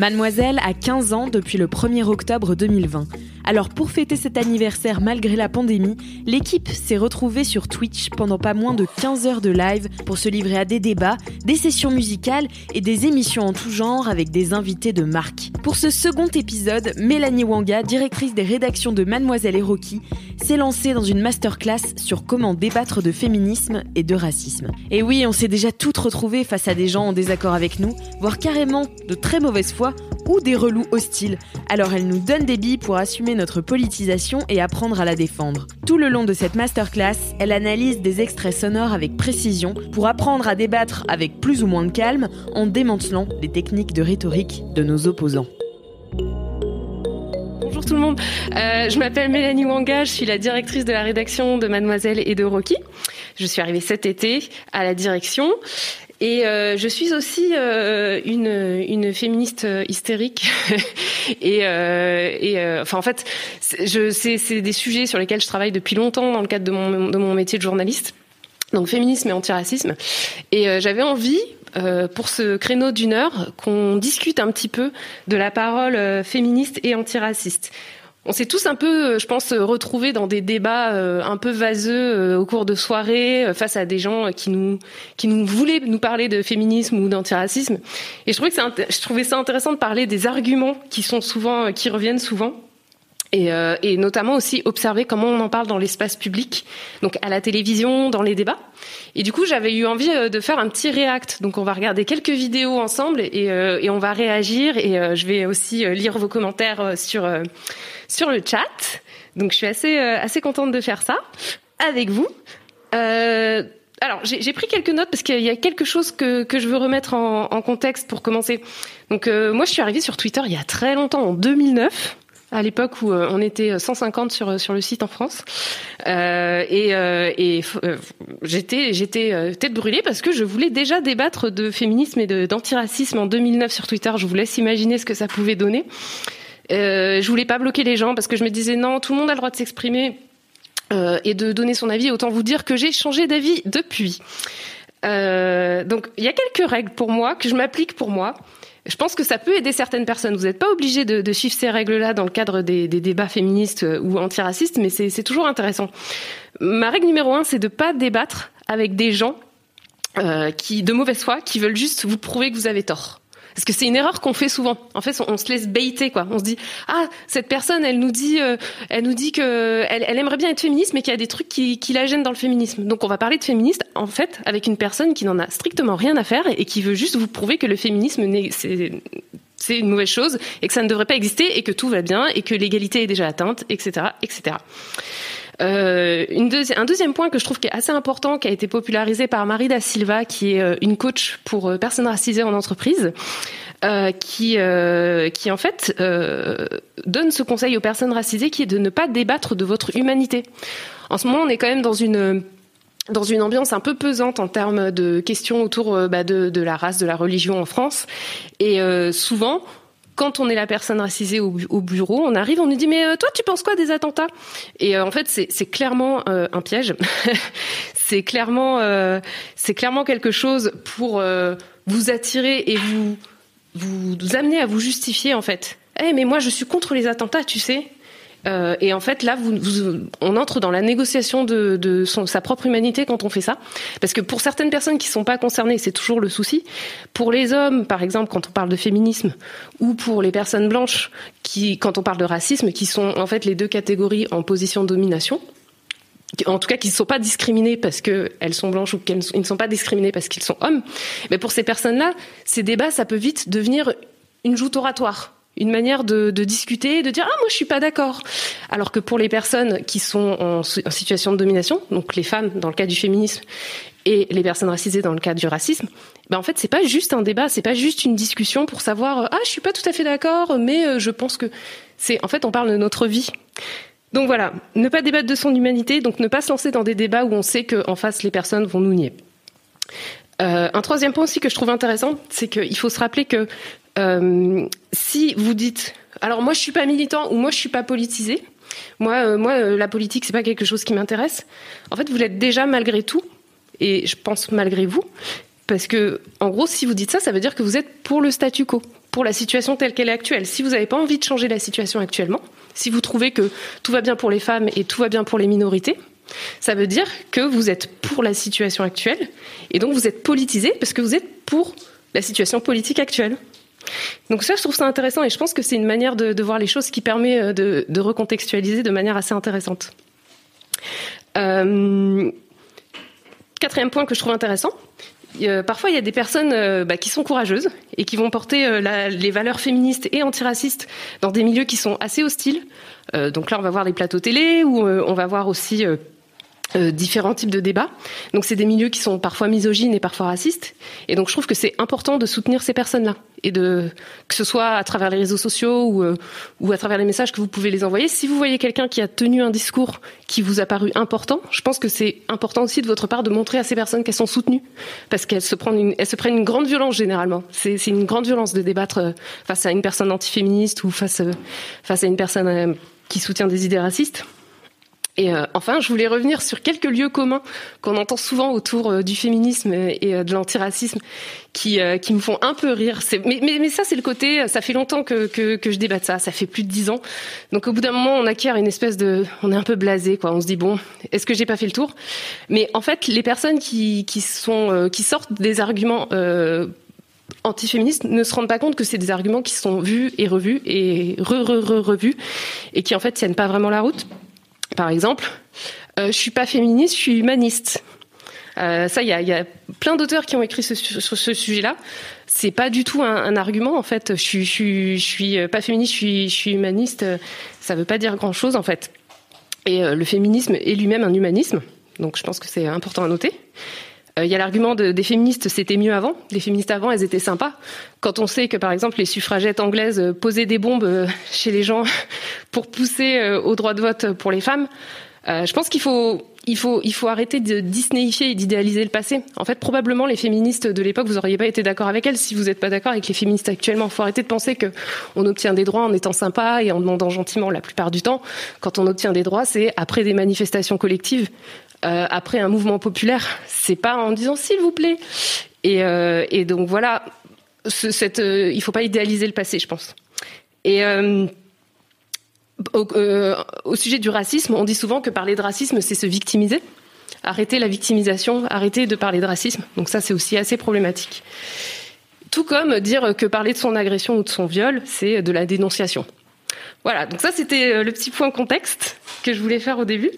Mademoiselle a 15 ans depuis le 1er octobre 2020. Alors pour fêter cet anniversaire malgré la pandémie, l'équipe s'est retrouvée sur Twitch pendant pas moins de 15 heures de live pour se livrer à des débats, des sessions musicales et des émissions en tout genre avec des invités de marque. Pour ce second épisode, Mélanie Wanga, directrice des rédactions de Mademoiselle et Rocky, s'est lancée dans une masterclass sur comment débattre de féminisme et de racisme. Et oui, on s'est déjà toutes retrouvées face à des gens en désaccord avec nous, voire carrément de très mauvaise foi ou des relous hostiles. Alors elle nous donne des billes pour assumer notre politisation et apprendre à la défendre. Tout le long de cette masterclass, elle analyse des extraits sonores avec précision pour apprendre à débattre avec plus ou moins de calme en démantelant les techniques de rhétorique de nos opposants. Bonjour tout le monde, euh, je m'appelle Mélanie Wanga, je suis la directrice de la rédaction de Mademoiselle et de Rocky. Je suis arrivée cet été à la direction et euh, je suis aussi euh, une, une féministe hystérique. et, euh, et euh, enfin, en fait, c'est des sujets sur lesquels je travaille depuis longtemps dans le cadre de mon, de mon métier de journaliste. Donc féminisme et antiracisme. Et euh, j'avais envie, euh, pour ce créneau d'une heure, qu'on discute un petit peu de la parole féministe et antiraciste. On s'est tous un peu, je pense, retrouvés dans des débats un peu vaseux au cours de soirées face à des gens qui nous qui nous voulaient nous parler de féminisme ou d'antiracisme. Et je trouvais ça intéressant de parler des arguments qui sont souvent, qui reviennent souvent. Et, euh, notamment aussi observer comment on en parle dans l'espace public, donc à la télévision, dans les débats. Et du coup, j'avais eu envie de faire un petit react. Donc, on va regarder quelques vidéos ensemble et, euh, on va réagir. Et euh, je vais aussi lire vos commentaires sur sur le chat. Donc, je suis assez assez contente de faire ça avec vous. alors, j'ai pris quelques notes parce qu'il y a quelque chose que, que je veux remettre en, en contexte pour commencer. Donc, moi, je suis arrivée sur Twitter il y a très longtemps, en 2009 à l'époque où euh, on était 150 sur sur le site en France euh, et, euh, et euh, j'étais j'étais tête brûlée parce que je voulais déjà débattre de féminisme et d'antiracisme en 2009 sur Twitter. Je vous laisse imaginer ce que ça pouvait donner. Euh, je voulais pas bloquer les gens parce que je me disais non, tout le monde a le droit de s'exprimer et de donner son avis. Autant vous dire que j'ai changé d'avis depuis. donc il y a quelques règles pour moi que je m'applique pour moi. Je pense que ça peut aider certaines personnes. Vous n'êtes pas obligé de, suivre ces règles-là dans le cadre des, débats féministes euh, ou antiracistes, mais c'est toujours intéressant. Ma règle numéro un, c'est de pas débattre avec des gens euh, qui, de mauvaise foi, qui veulent juste vous prouver que vous avez tort. Parce que c'est une erreur qu'on fait souvent. En fait, on, se laisse baiter, quoi. On se dit, ah, cette personne, elle nous dit, euh, elle nous dit que elle, aimerait bien être féministe, mais qu'il y a des trucs qui, qui, la gênent dans le féminisme. Donc, on va parler de féministe, en fait, avec une personne qui n'en a strictement rien à faire et qui veut juste vous prouver que le féminisme, c'est une mauvaise chose et que ça ne devrait pas exister et que tout va bien et que l'égalité est déjà atteinte, etc., etc. Euh, un deuxième point que je trouve qui est assez important, qui a été popularisé par Marie da Silva, qui est euh, une coach pour euh, personnes racisées en entreprise, qui, en fait donne ce conseil aux personnes racisées, qui est de ne pas débattre de votre humanité. En ce moment, on est quand même dans une dans une ambiance un peu pesante en termes de questions autour bah, de, la race, de la religion en France. Et souvent, quand on est la personne racisée au, au, bureau, on arrive, on nous dit mais euh, toi tu penses quoi des attentats? Et euh, en fait c'est clairement euh, un piège. c'est clairement c'est clairement quelque chose pour vous attirer et vous, vous amener à vous justifier en fait. Eh mais moi je suis contre les attentats, tu sais. Euh, et en fait, là, on entre dans la négociation de, sa propre humanité quand on fait ça. Parce que pour certaines personnes qui ne sont pas concernées, c'est toujours le souci. Pour les hommes, par exemple, quand on parle de féminisme, ou pour les personnes blanches, qui, quand on parle de racisme, qui sont en fait les deux catégories en position de domination, en tout cas qui ne sont pas discriminées parce qu'elles sont blanches ou qu'elles ne sont pas discriminées parce qu'ils sont hommes. Mais pour ces personnes-là, ces débats, ça peut vite devenir une joute oratoire une manière de, discuter, de dire ah moi je suis pas d'accord. Alors que pour les personnes qui sont en, situation de domination, donc les femmes dans le cas du féminisme et les personnes racisées dans le cas du racisme, ben en fait c'est pas juste un débat, c'est pas juste une discussion pour savoir ah je suis pas tout à fait d'accord, mais euh, je pense que c'est en fait on parle de notre vie. Donc voilà, ne pas débattre de son humanité, donc ne pas se lancer dans des débats où on sait qu'en face les personnes vont nous nier. Euh, un troisième point aussi que je trouve intéressant, c'est qu'il faut se rappeler que euh, si vous dites, alors moi je suis pas militant ou moi je suis pas politisé, moi, euh, moi euh, la politique c'est pas quelque chose qui m'intéresse. En fait, vous l'êtes déjà malgré tout, et je pense malgré vous, parce que en gros, si vous dites ça, ça veut dire que vous êtes pour le statu quo, pour la situation telle qu'elle est actuelle. Si vous n'avez pas envie de changer la situation actuellement, si vous trouvez que tout va bien pour les femmes et tout va bien pour les minorités, ça veut dire que vous êtes pour la situation actuelle et donc vous êtes politisé parce que vous êtes pour la situation politique actuelle. Donc ça, je trouve ça intéressant et je pense que c'est une manière de, voir les choses qui permet euh, de, recontextualiser de manière assez intéressante. Euh, quatrième point que je trouve intéressant, parfois il y a des personnes euh, bah, qui sont courageuses et qui vont porter les valeurs féministes et antiracistes dans des milieux qui sont assez hostiles. donc là, on va voir les plateaux télé ou on va voir aussi euh, différents types de débats. Donc c'est des milieux qui sont parfois misogynes et parfois racistes. Et donc je trouve que c'est important de soutenir ces personnes-là et de que ce soit à travers les réseaux sociaux ou, euh, ou à travers les messages que vous pouvez les envoyer. Si vous voyez quelqu'un qui a tenu un discours qui vous a paru important, je pense que c'est important aussi de votre part de montrer à ces personnes qu'elles sont soutenues parce qu'elles se prennent une, elles se prennent une grande violence généralement. C'est une grande violence de débattre euh, face à une personne antiféministe ou face face à une personne qui soutient des idées racistes. Et euh, enfin, je voulais revenir sur quelques lieux communs qu'on entend souvent autour euh, du féminisme et euh, de l'antiracisme qui, me font un peu rire. Mais, ça, c'est le côté, ça fait longtemps que, je débatte ça, ça fait plus de dix ans. Donc au bout d'un moment, on acquiert une espèce de... On est un peu blasé, quoi. On se dit, bon, est-ce que j'ai pas fait le tour? Mais en fait, les personnes qui, qui, sortent des arguments... Antiféministes ne se rendent pas compte que c'est des arguments qui sont vus et revus et re-re-re-revus et qui en fait tiennent pas vraiment la route par exemple, euh, je suis pas féministe, je suis humaniste. Euh, ça, il y a, y a, plein d'auteurs qui ont écrit ce, sur ce sujet-là. C'est pas du tout un, un, argument en fait. Je suis, je suis, je suis pas féministe, je suis, je suis humaniste. Ça veut pas dire grand-chose en fait. Et euh, le féminisme est lui-même un humanisme. Donc je pense que c'est important à noter. Il euh, y a l'argument de, des féministes, c'était mieux avant. Les féministes avant, elles étaient sympas. Quand on sait que, par exemple, les suffragettes anglaises euh, posaient des bombes euh, chez les gens pour pousser au droit de vote pour les femmes, je pense qu'il faut, il faut, il faut arrêter de disneyifier et d'idéaliser le passé. En fait, probablement, les féministes de l'époque, vous n'auriez pas été d'accord avec elles si vous n'êtes pas d'accord avec les féministes actuellement. Il faut arrêter de penser que on obtient des droits en étant sympa et en demandant gentiment la plupart du temps. Quand on obtient des droits, c'est après des manifestations collectives, euh, après un mouvement populaire. C'est pas en disant s'il vous plaît. Et, euh, donc voilà, ce, cette, euh, il faut pas idéaliser le passé, je pense. Et au, au, sujet du racisme, on dit souvent que parler de racisme, c'est se victimiser. Arrêter la victimisation, arrêter de parler de racisme. Donc ça, c'est aussi assez problématique. Tout comme dire que parler de son agression ou de son viol, c'est de la dénonciation. Voilà, donc ça c'était le petit point contexte que je voulais faire au début.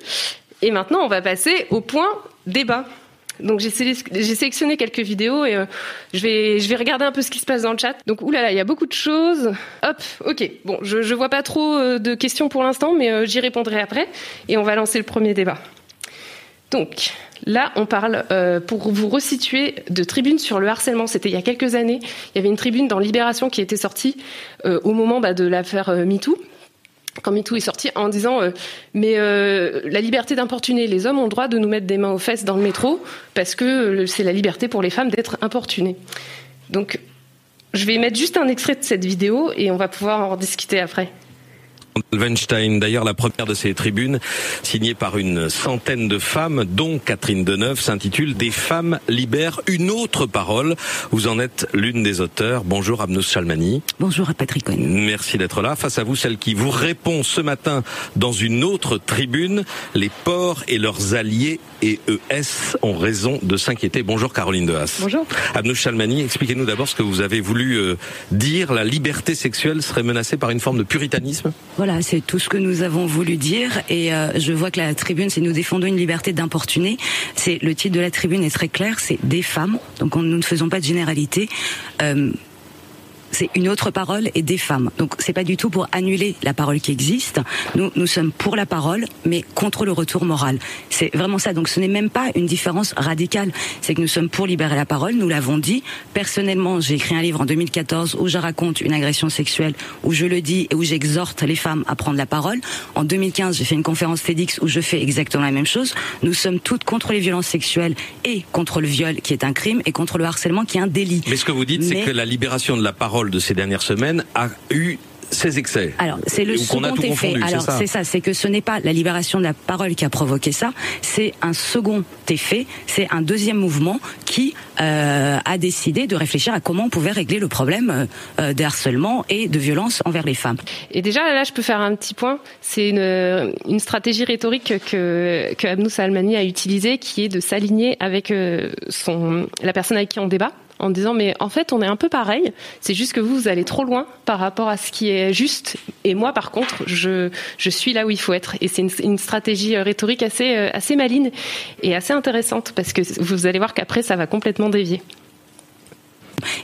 Et maintenant, on va passer au point débat. Donc j'ai sélectionné quelques vidéos et euh, je vais regarder un peu ce qui se passe dans le chat. Donc oulala, il y a beaucoup de choses. Hop, ok. Bon, je je vois pas trop euh, de questions pour l'instant, mais euh, j'y répondrai après et on va lancer le premier débat. Donc là, on parle pour vous resituer de tribunes sur le harcèlement. C'était il y a quelques années. Il y avait une tribune dans Libération qui était sortie au moment bah, de l'affaire MeToo quand MeToo est sorti en disant euh, mais euh, la liberté d'importuner, les hommes ont le droit de nous mettre des mains aux fesses dans le métro parce que euh, c'est la liberté pour les femmes d'être importunées. Donc je vais mettre juste un extrait de cette vidéo et on va pouvoir en discuter après. Weinstein, d'ailleurs la première de ces tribunes, signée par une centaine de femmes, dont Catherine Deneuve, s'intitule Des femmes libèrent une autre parole. Vous en êtes l'une des auteurs. Bonjour Abnous Chalmani. Bonjour à Patrick Cohen. Merci d'être là. Face à vous, celle qui vous répond ce matin dans une autre tribune. Les ports et leurs alliés et ES ont raison de s'inquiéter. Bonjour Caroline Dehas. Bonjour. Abnous Chalmani, expliquez-nous d'abord ce que vous avez voulu euh, dire. La liberté sexuelle serait menacée par une forme de puritanisme? Voilà, c'est tout ce que nous avons voulu dire. Et euh, je vois que la tribune, c'est nous défendons une liberté d'importuner. C'est le titre de la tribune est très clair, c'est des femmes. Donc on, nous ne faisons pas de généralité. Euh, c'est une autre parole et des femmes. Donc c'est pas du tout pour annuler la parole qui existe. Nous, nous sommes pour la parole, mais contre le retour moral. C'est vraiment ça. Donc ce n'est même pas une différence radicale. C'est que nous sommes pour libérer la parole. Nous l'avons dit. Personnellement, j'ai écrit un livre en 2014 où je raconte une agression sexuelle, où je le dis et où j'exhorte les femmes à prendre la parole. En 2015, j'ai fait une conférence TEDx où je fais exactement la même chose. Nous sommes toutes contre les violences sexuelles et contre le viol qui est un crime et contre le harcèlement qui est un délit. Mais ce que vous dites, c'est que la libération de la parole de ces dernières semaines a eu ces excès. Alors, c'est le second effet. Alors, c'est ça, c'est que ce n'est pas la libération de la parole qui a provoqué ça, c'est un second effet, c'est un deuxième mouvement qui euh, a décidé de réfléchir à comment on pouvait régler le problème euh, de harcèlement et de violence envers les femmes. Et déjà, là, je peux faire un petit point. C'est une, une stratégie rhétorique que, que Abnou Salmani a utilisée, qui est de s'aligner avec euh, son, la personne avec qui on débat en disant mais en fait on est un peu pareil, c'est juste que vous vous allez trop loin par rapport à ce qui est juste. Et moi par contre je je suis là où il faut être. Et c'est une, stratégie euh, rhétorique assez euh, assez maligne et assez intéressante parce que vous allez voir qu'après ça va complètement dévier.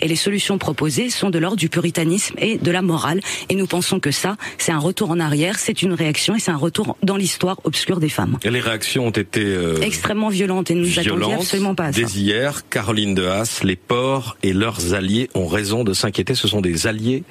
Et les solutions proposées sont de l'ordre du puritanisme et de la morale. Et nous pensons que ça, c'est un retour en arrière, c'est une réaction et c'est un retour dans l'histoire obscure des femmes. Et les réactions ont été euh, extrêmement violentes et nous attendions absolument pas à ça. Dès hier, Caroline de Haas, les ports et leurs alliés ont raison de s'inquiéter. Ce sont des alliés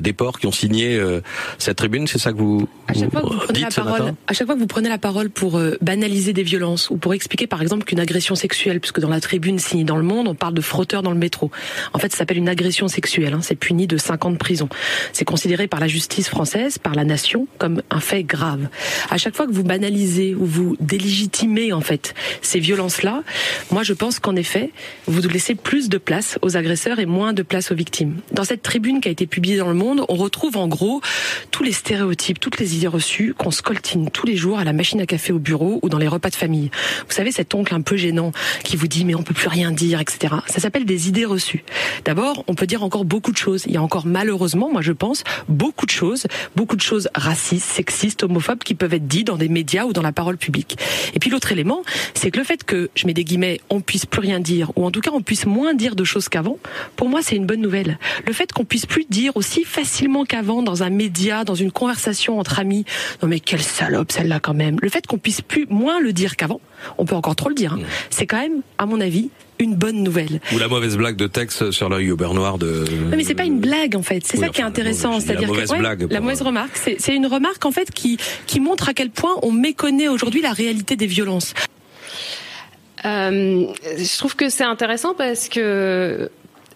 des ports qui ont signé euh, cette tribune, c'est ça que vous, à chaque fois que vous prenez dites la parole, à chaque fois que vous prenez la parole pour euh, banaliser des violences ou pour expliquer par exemple qu'une agression sexuelle, puisque dans la tribune signée dans le monde, on parle de frotteur dans le métro. En fait, ça s'appelle une agression sexuelle. Hein, c'est puni de 5 ans de prison. C'est considéré par la justice française, par la nation, comme un fait grave. À chaque fois que vous banalisez ou vous délégitimez en fait ces violences-là, moi je pense qu'en effet, vous laissez plus de place aux agresseurs et moins de place aux victimes. Dans cette tribune qui a été publiée dans le monde, on retrouve en gros tous les stéréotypes, toutes les idées reçues qu'on scoltine tous les jours à la machine à café au bureau ou dans les repas de famille. Vous savez, cet oncle un peu gênant qui vous dit mais on peut plus rien dire, etc. Ça s'appelle des idées reçues. D'abord, on peut dire encore beaucoup de choses. Il y a encore malheureusement, moi je pense, beaucoup de choses, beaucoup de choses racistes, sexistes, homophobes qui peuvent être dites dans des médias ou dans la parole publique. Et puis l'autre élément, c'est que le fait que, je mets des guillemets, on puisse plus rien dire, ou en tout cas on puisse moins dire de choses qu'avant, pour moi c'est une bonne nouvelle. Le fait qu'on puisse plus dire aussi facilement qu'avant dans un média, dans une conversation entre amis, non mais quelle salope celle-là quand même. Le fait qu'on puisse plus moins le dire qu'avant, on peut encore trop le dire, hein, c'est quand même, à mon avis, une bonne nouvelle. Ou la mauvaise blague de texte sur l'œil au beurre noir de. Non, mais c'est pas une blague en fait. C'est Oui, ça qui est intéressant. C'est-à-dire mauvaise que ouais, blague la mauvaise euh, remarque, c'est c'est une remarque en fait qui qui montre à quel point on méconnaît aujourd'hui la réalité des violences. Euh, je trouve que c'est intéressant parce que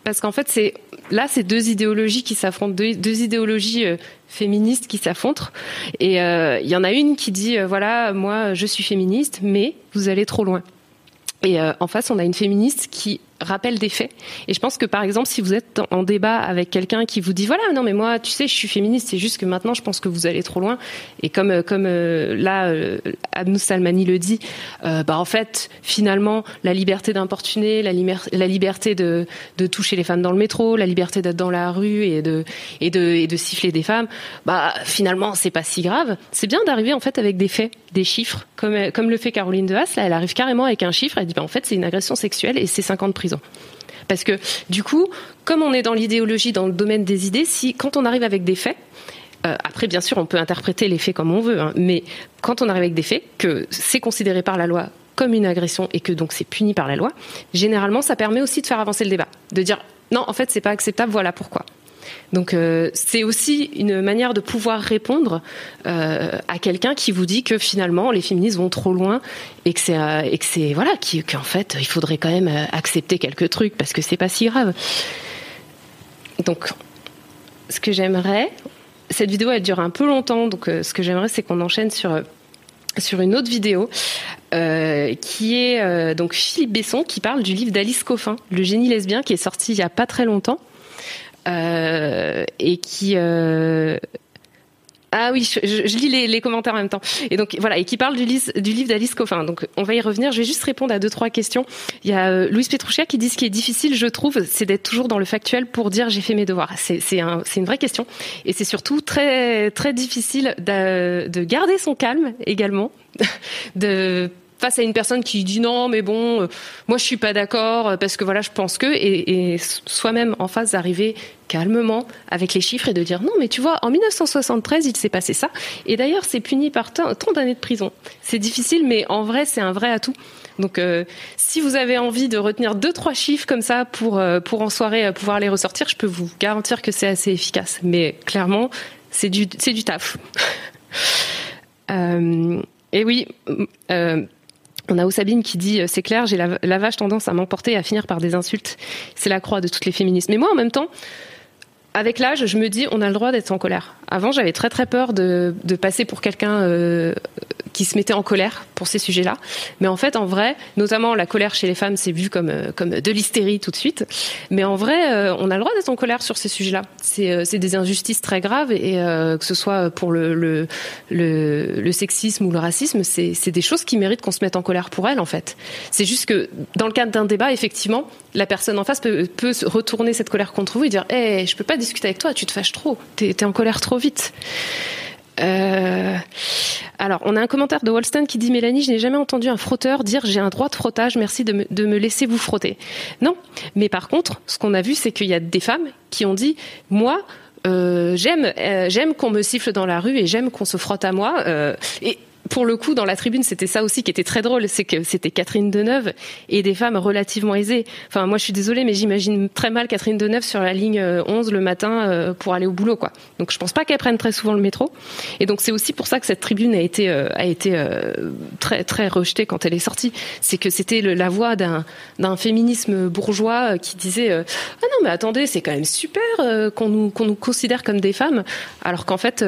parce qu'en fait c'est là c'est deux idéologies qui s'affrontent, deux, idéologies euh, féministes qui s'affrontent. Et euh, il y en a une qui dit euh, voilà moi je suis féministe mais vous allez trop loin. Et en face on a une féministe qui rappelle des faits. Et je pense que par exemple, si vous êtes en débat avec quelqu'un qui vous dit voilà, non mais moi, tu sais, je suis féministe, c'est juste que maintenant, je pense que vous allez trop loin. Et comme euh, comme euh, là, euh, Abnou Salmani le dit, euh, bah en fait, finalement, la liberté d'importuner, la, liberté de de toucher les femmes dans le métro, la liberté d'être dans la rue et de et de et de siffler des femmes, bah finalement, c'est pas si grave. C'est bien d'arriver en fait avec des faits, des chiffres, comme comme le fait Caroline de Haas. Là, elle arrive carrément avec un chiffre. Elle dit bah en fait, c'est une agression sexuelle et c'est 5 ans de Parce que du coup, comme on est dans l'idéologie, dans le domaine des idées, si quand on arrive avec des faits, euh, après bien sûr on peut interpréter les faits comme on veut, hein, mais quand on arrive avec des faits, que c'est considéré par la loi comme une agression et que donc c'est puni par la loi, généralement ça permet aussi de faire avancer le débat, de dire non en fait c'est pas acceptable, voilà pourquoi. Donc euh, c'est aussi une manière de pouvoir répondre euh, à quelqu'un qui vous dit que finalement les féministes vont trop loin et que c'est euh, et que c'est voilà qu'en fait il faudrait quand même accepter quelques trucs parce que c'est pas si grave. Donc ce que j'aimerais, cette vidéo elle dure un peu longtemps, donc ce que j'aimerais c'est qu'on enchaîne sur sur une autre vidéo qui est donc Philippe Besson qui parle du livre d'Alice Coffin, Le génie lesbien, qui est sorti il y a pas très longtemps et qui euh, ah oui, je, lis les, commentaires en même temps. Et donc voilà, et qui parle du, livre d'Alice Coffin. Donc on va y revenir. Je vais juste répondre à deux trois questions. Il y a euh, Louise Petrouchia qui dit ce qui est difficile, je trouve, c'est d'être toujours dans le factuel pour dire j'ai fait mes devoirs. C'est c'est un, c'est une vraie question. Et c'est surtout très très difficile de garder son calme également, de face à une personne qui dit non, mais bon, euh, moi je suis pas d'accord euh, parce que voilà, je pense que, et, et soi-même en face d'arriver calmement avec les chiffres et de dire non, mais tu vois, en 1973, il s'est passé ça. Et d'ailleurs, c'est puni par tant, d'années de prison. C'est difficile, mais en vrai, c'est un vrai atout. Donc, euh, si vous avez envie de retenir deux trois chiffres comme ça pour pour en soirée pouvoir les ressortir, je peux vous garantir que c'est assez efficace. Mais clairement, c'est du c'est du taf. euh, et oui. Euh, on a Osabine qui dit euh, c'est clair, j'ai la, vache tendance à m'emporter à finir par des insultes. C'est la croix de toutes les féministes. Mais moi, en même temps, avec l'âge, je me dis on a le droit d'être en colère. Avant, j'avais très très peur de, de passer pour quelqu'un euh, qui se mettait en colère pour ces sujets-là. Mais en fait, en vrai, notamment la colère chez les femmes, c'est vu comme euh, comme de l'hystérie tout de suite. Mais en vrai, euh, on a le droit d'être en colère sur ces sujets-là. C'est euh, des injustices très graves et que ce soit pour le le, le, sexisme ou le racisme, c'est des choses qui méritent qu'on se mette en colère pour elles en fait. C'est juste que dans le cadre d'un débat, effectivement, la personne en face peut, peut retourner cette colère contre vous et dire "Eh, hey, je peux pas discuter avec toi, tu te fâches trop, t'es es en colère trop vite." Euh, alors, on a un commentaire de Wolston qui dit Mélanie, je n'ai jamais entendu un frotteur dire j'ai un droit de frottage, merci de me, laisser vous frotter. Non, mais par contre, ce qu'on a vu, c'est qu'il y a des femmes qui ont dit moi. Euh, j'aime euh, j'aime qu'on me siffle dans la rue et j'aime qu'on se frotte à moi et pour le coup, dans la tribune, c'était ça aussi qui était très drôle, c'est que c'était Catherine Deneuve et des femmes relativement aisées. Enfin, moi, je suis désolée, mais j'imagine très mal Catherine Deneuve sur la ligne 11 le matin pour aller au boulot, quoi. Donc, je pense pas qu'elle prenne très souvent le métro. Et donc, c'est aussi pour ça que cette tribune a été a été très très rejetée quand elle est sortie. C'est que c'était la voix d'un d'un féminisme bourgeois qui disait ah non mais attendez, c'est quand même super qu'on nous qu'on nous considère comme des femmes, alors qu'en fait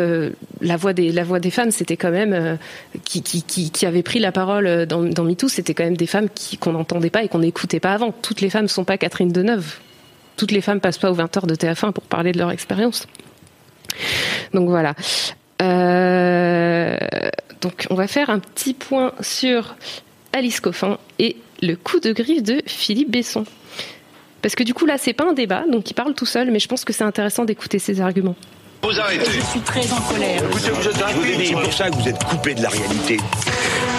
la voix des la voix des femmes c'était quand même qui, avaient pris la parole dans, dans MeToo, c'était quand même des femmes qui, qu'on n'entendait pas et qu'on n'écoutait pas avant. Toutes les femmes ne sont pas Catherine Deneuve. Toutes les femmes passent pas aux 20 heures de TF1 pour parler de leur expérience. Donc voilà. Euh, donc on va faire un petit point sur Alice Coffin et le coup de griffe de Philippe Besson. Parce que du coup là c'est pas un débat, donc il parle tout seul, mais je pense que c'est intéressant d'écouter ses arguments. Vous arrêtez. Je suis très en colère. Écoutez, vous êtes C'est pour ça que vous êtes coupé de la réalité.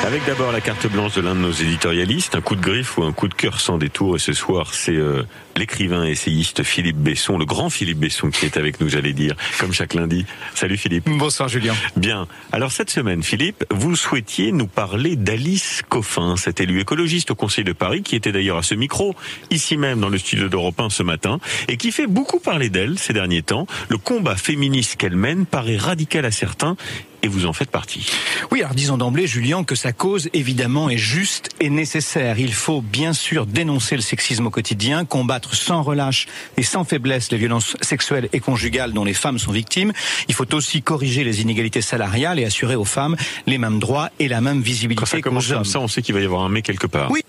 Avec d'abord la carte blanche de l'un de nos éditorialistes, un coup de griffe ou un coup de cœur sans détour. Et ce soir, c'est euh, l'écrivain et essayiste Philippe Besson, le grand Philippe Besson qui est avec nous, j'allais dire, comme chaque lundi. Salut Philippe. Bonsoir Julien. Bien. Alors cette semaine, Philippe, vous souhaitiez nous parler d'Alice Coffin, cette élue écologiste au Conseil de Paris, qui était d'ailleurs à ce micro, ici même dans le studio d'Europe 1 ce matin, et qui fait beaucoup parler d'elle ces derniers temps. Le combat féministe qu'elle mène paraît radical à certains et vous en faites partie. Oui, alors disons d'emblée, Julien, que sa cause, évidemment, est juste et nécessaire. Il faut bien sûr dénoncer le sexisme au quotidien, combattre sans relâche et sans faiblesse les violences sexuelles et conjugales dont les femmes sont victimes. Il faut aussi corriger les inégalités salariales et assurer aux femmes les mêmes droits et la même visibilité. Quand ça commence comme ça, on sait qu'il va y avoir un mais quelque part. Oui.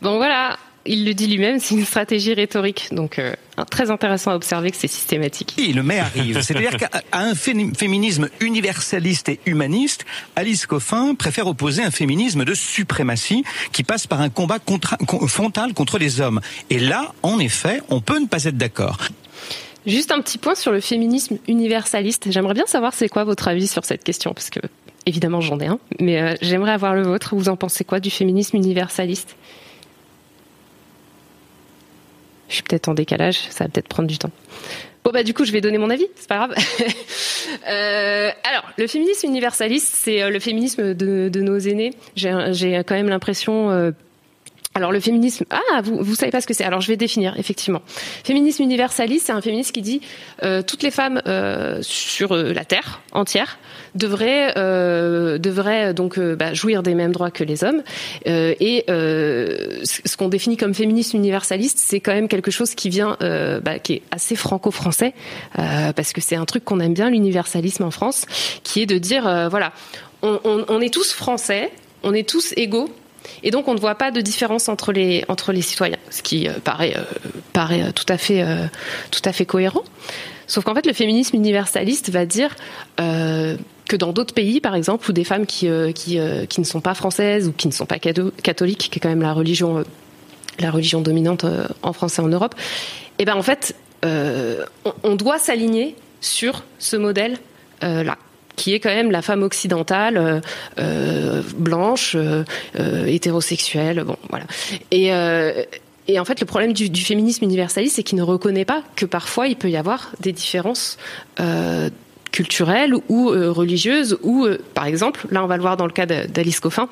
Bon voilà, il le dit lui-même, c'est une stratégie rhétorique. Donc, euh, très intéressant à observer que c'est systématique. Oui, le mais arrive. C'est-à-dire qu'à un féminisme universaliste et humaniste, Alice Coffin préfère opposer un féminisme de suprématie qui passe par un combat contra frontal contre les hommes. Et là, en effet, on peut ne pas être d'accord. Juste un petit point sur le féminisme universaliste. J'aimerais bien savoir c'est quoi votre avis sur cette question, parce que évidemment j'en ai un, mais euh, j'aimerais avoir le vôtre. Vous en pensez quoi du féminisme universaliste? Je suis peut-être en décalage, ça va peut-être prendre du temps. Bon bah du coup je vais donner mon avis, c'est pas grave. euh, alors le féminisme universaliste, c'est le féminisme de, de nos aînés. J'ai quand même l'impression euh, alors le féminisme, ah vous vous savez pas ce que c'est. Alors je vais définir effectivement. Féminisme universaliste, c'est un féminisme qui dit euh, toutes les femmes euh, sur euh, la terre entière devraient devraient donc bah, jouir des mêmes droits que les hommes. Et ce qu'on définit comme féminisme universaliste, c'est quand même quelque chose qui vient bah, qui est assez franco-français parce que c'est un truc qu'on aime bien l'universalisme en France, qui est de dire voilà on est tous français, on est tous égaux et donc on ne voit pas de différence entre les entre les citoyens, ce qui euh, paraît euh, paraît euh, tout à fait tout à fait cohérent. Sauf qu'en fait le féminisme universaliste va dire que dans d'autres pays, par exemple, où des femmes qui qui qui ne sont pas françaises ou qui ne sont pas catholiques, qui est quand même la religion la religion dominante en France et en Europe, eh ben en fait on, doit s'aligner sur ce modèle là qui est quand même la femme occidentale, blanche, hétérosexuelle, bon, voilà. Et en fait, le problème du, du féminisme universaliste, c'est qu'il ne reconnaît pas que parfois il peut y avoir des différences euh, culturelles ou euh, religieuses ou, euh, par exemple, là on va le voir dans le cas d'Alice Coffin,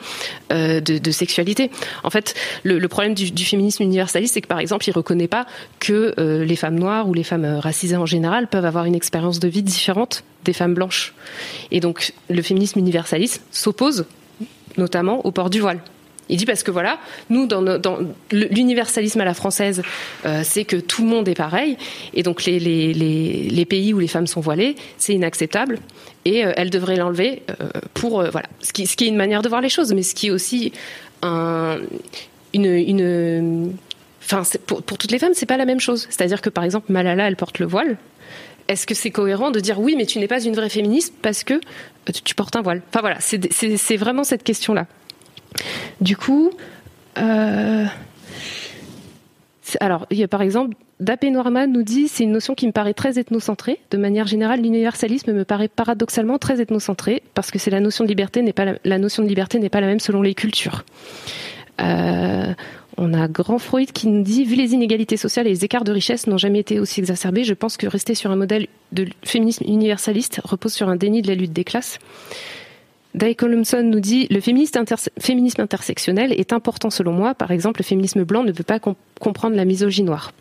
euh, de, sexualité. En fait, le, problème du, du, féminisme universaliste, c'est que par exemple, il reconnaît pas que les femmes noires ou les femmes racisées en général peuvent avoir une expérience de vie différente des femmes blanches. Et donc, le féminisme universaliste s'oppose notamment au port du voile. Il dit parce que voilà, nous dans, l'universalisme à la française, euh, c'est que tout le monde est pareil, et donc les, pays où les femmes sont voilées, c'est inacceptable, et euh, elles devraient l'enlever euh, pour voilà, ce qui, est une manière de voir les choses, mais ce qui est aussi un, une, pour, pour toutes les femmes, c'est pas la même chose. C'est-à-dire que par exemple, Malala, elle porte le voile. Est-ce que c'est cohérent de dire oui, mais tu n'es pas une vraie féministe parce que tu portes un voile? Enfin voilà, c'est vraiment cette question-là. Du coup, euh, alors, par exemple, Dapé Noirman nous dit c'est une notion qui me paraît très ethnocentrée. De manière générale, l'universalisme me paraît paradoxalement très ethnocentré parce que la notion de liberté n'est pas la, notion de liberté même selon les cultures. Euh, on a Grand Freud qui nous dit, vu les inégalités sociales et les écarts de richesse n'ont jamais été aussi exacerbés, je pense que rester sur un modèle de féminisme universaliste repose sur un déni de la lutte des classes. Dai Columson nous dit le féminisme, interse féminisme intersectionnel est important selon moi. Par exemple, le féminisme blanc ne peut pas comp comprendre la misogynie noire.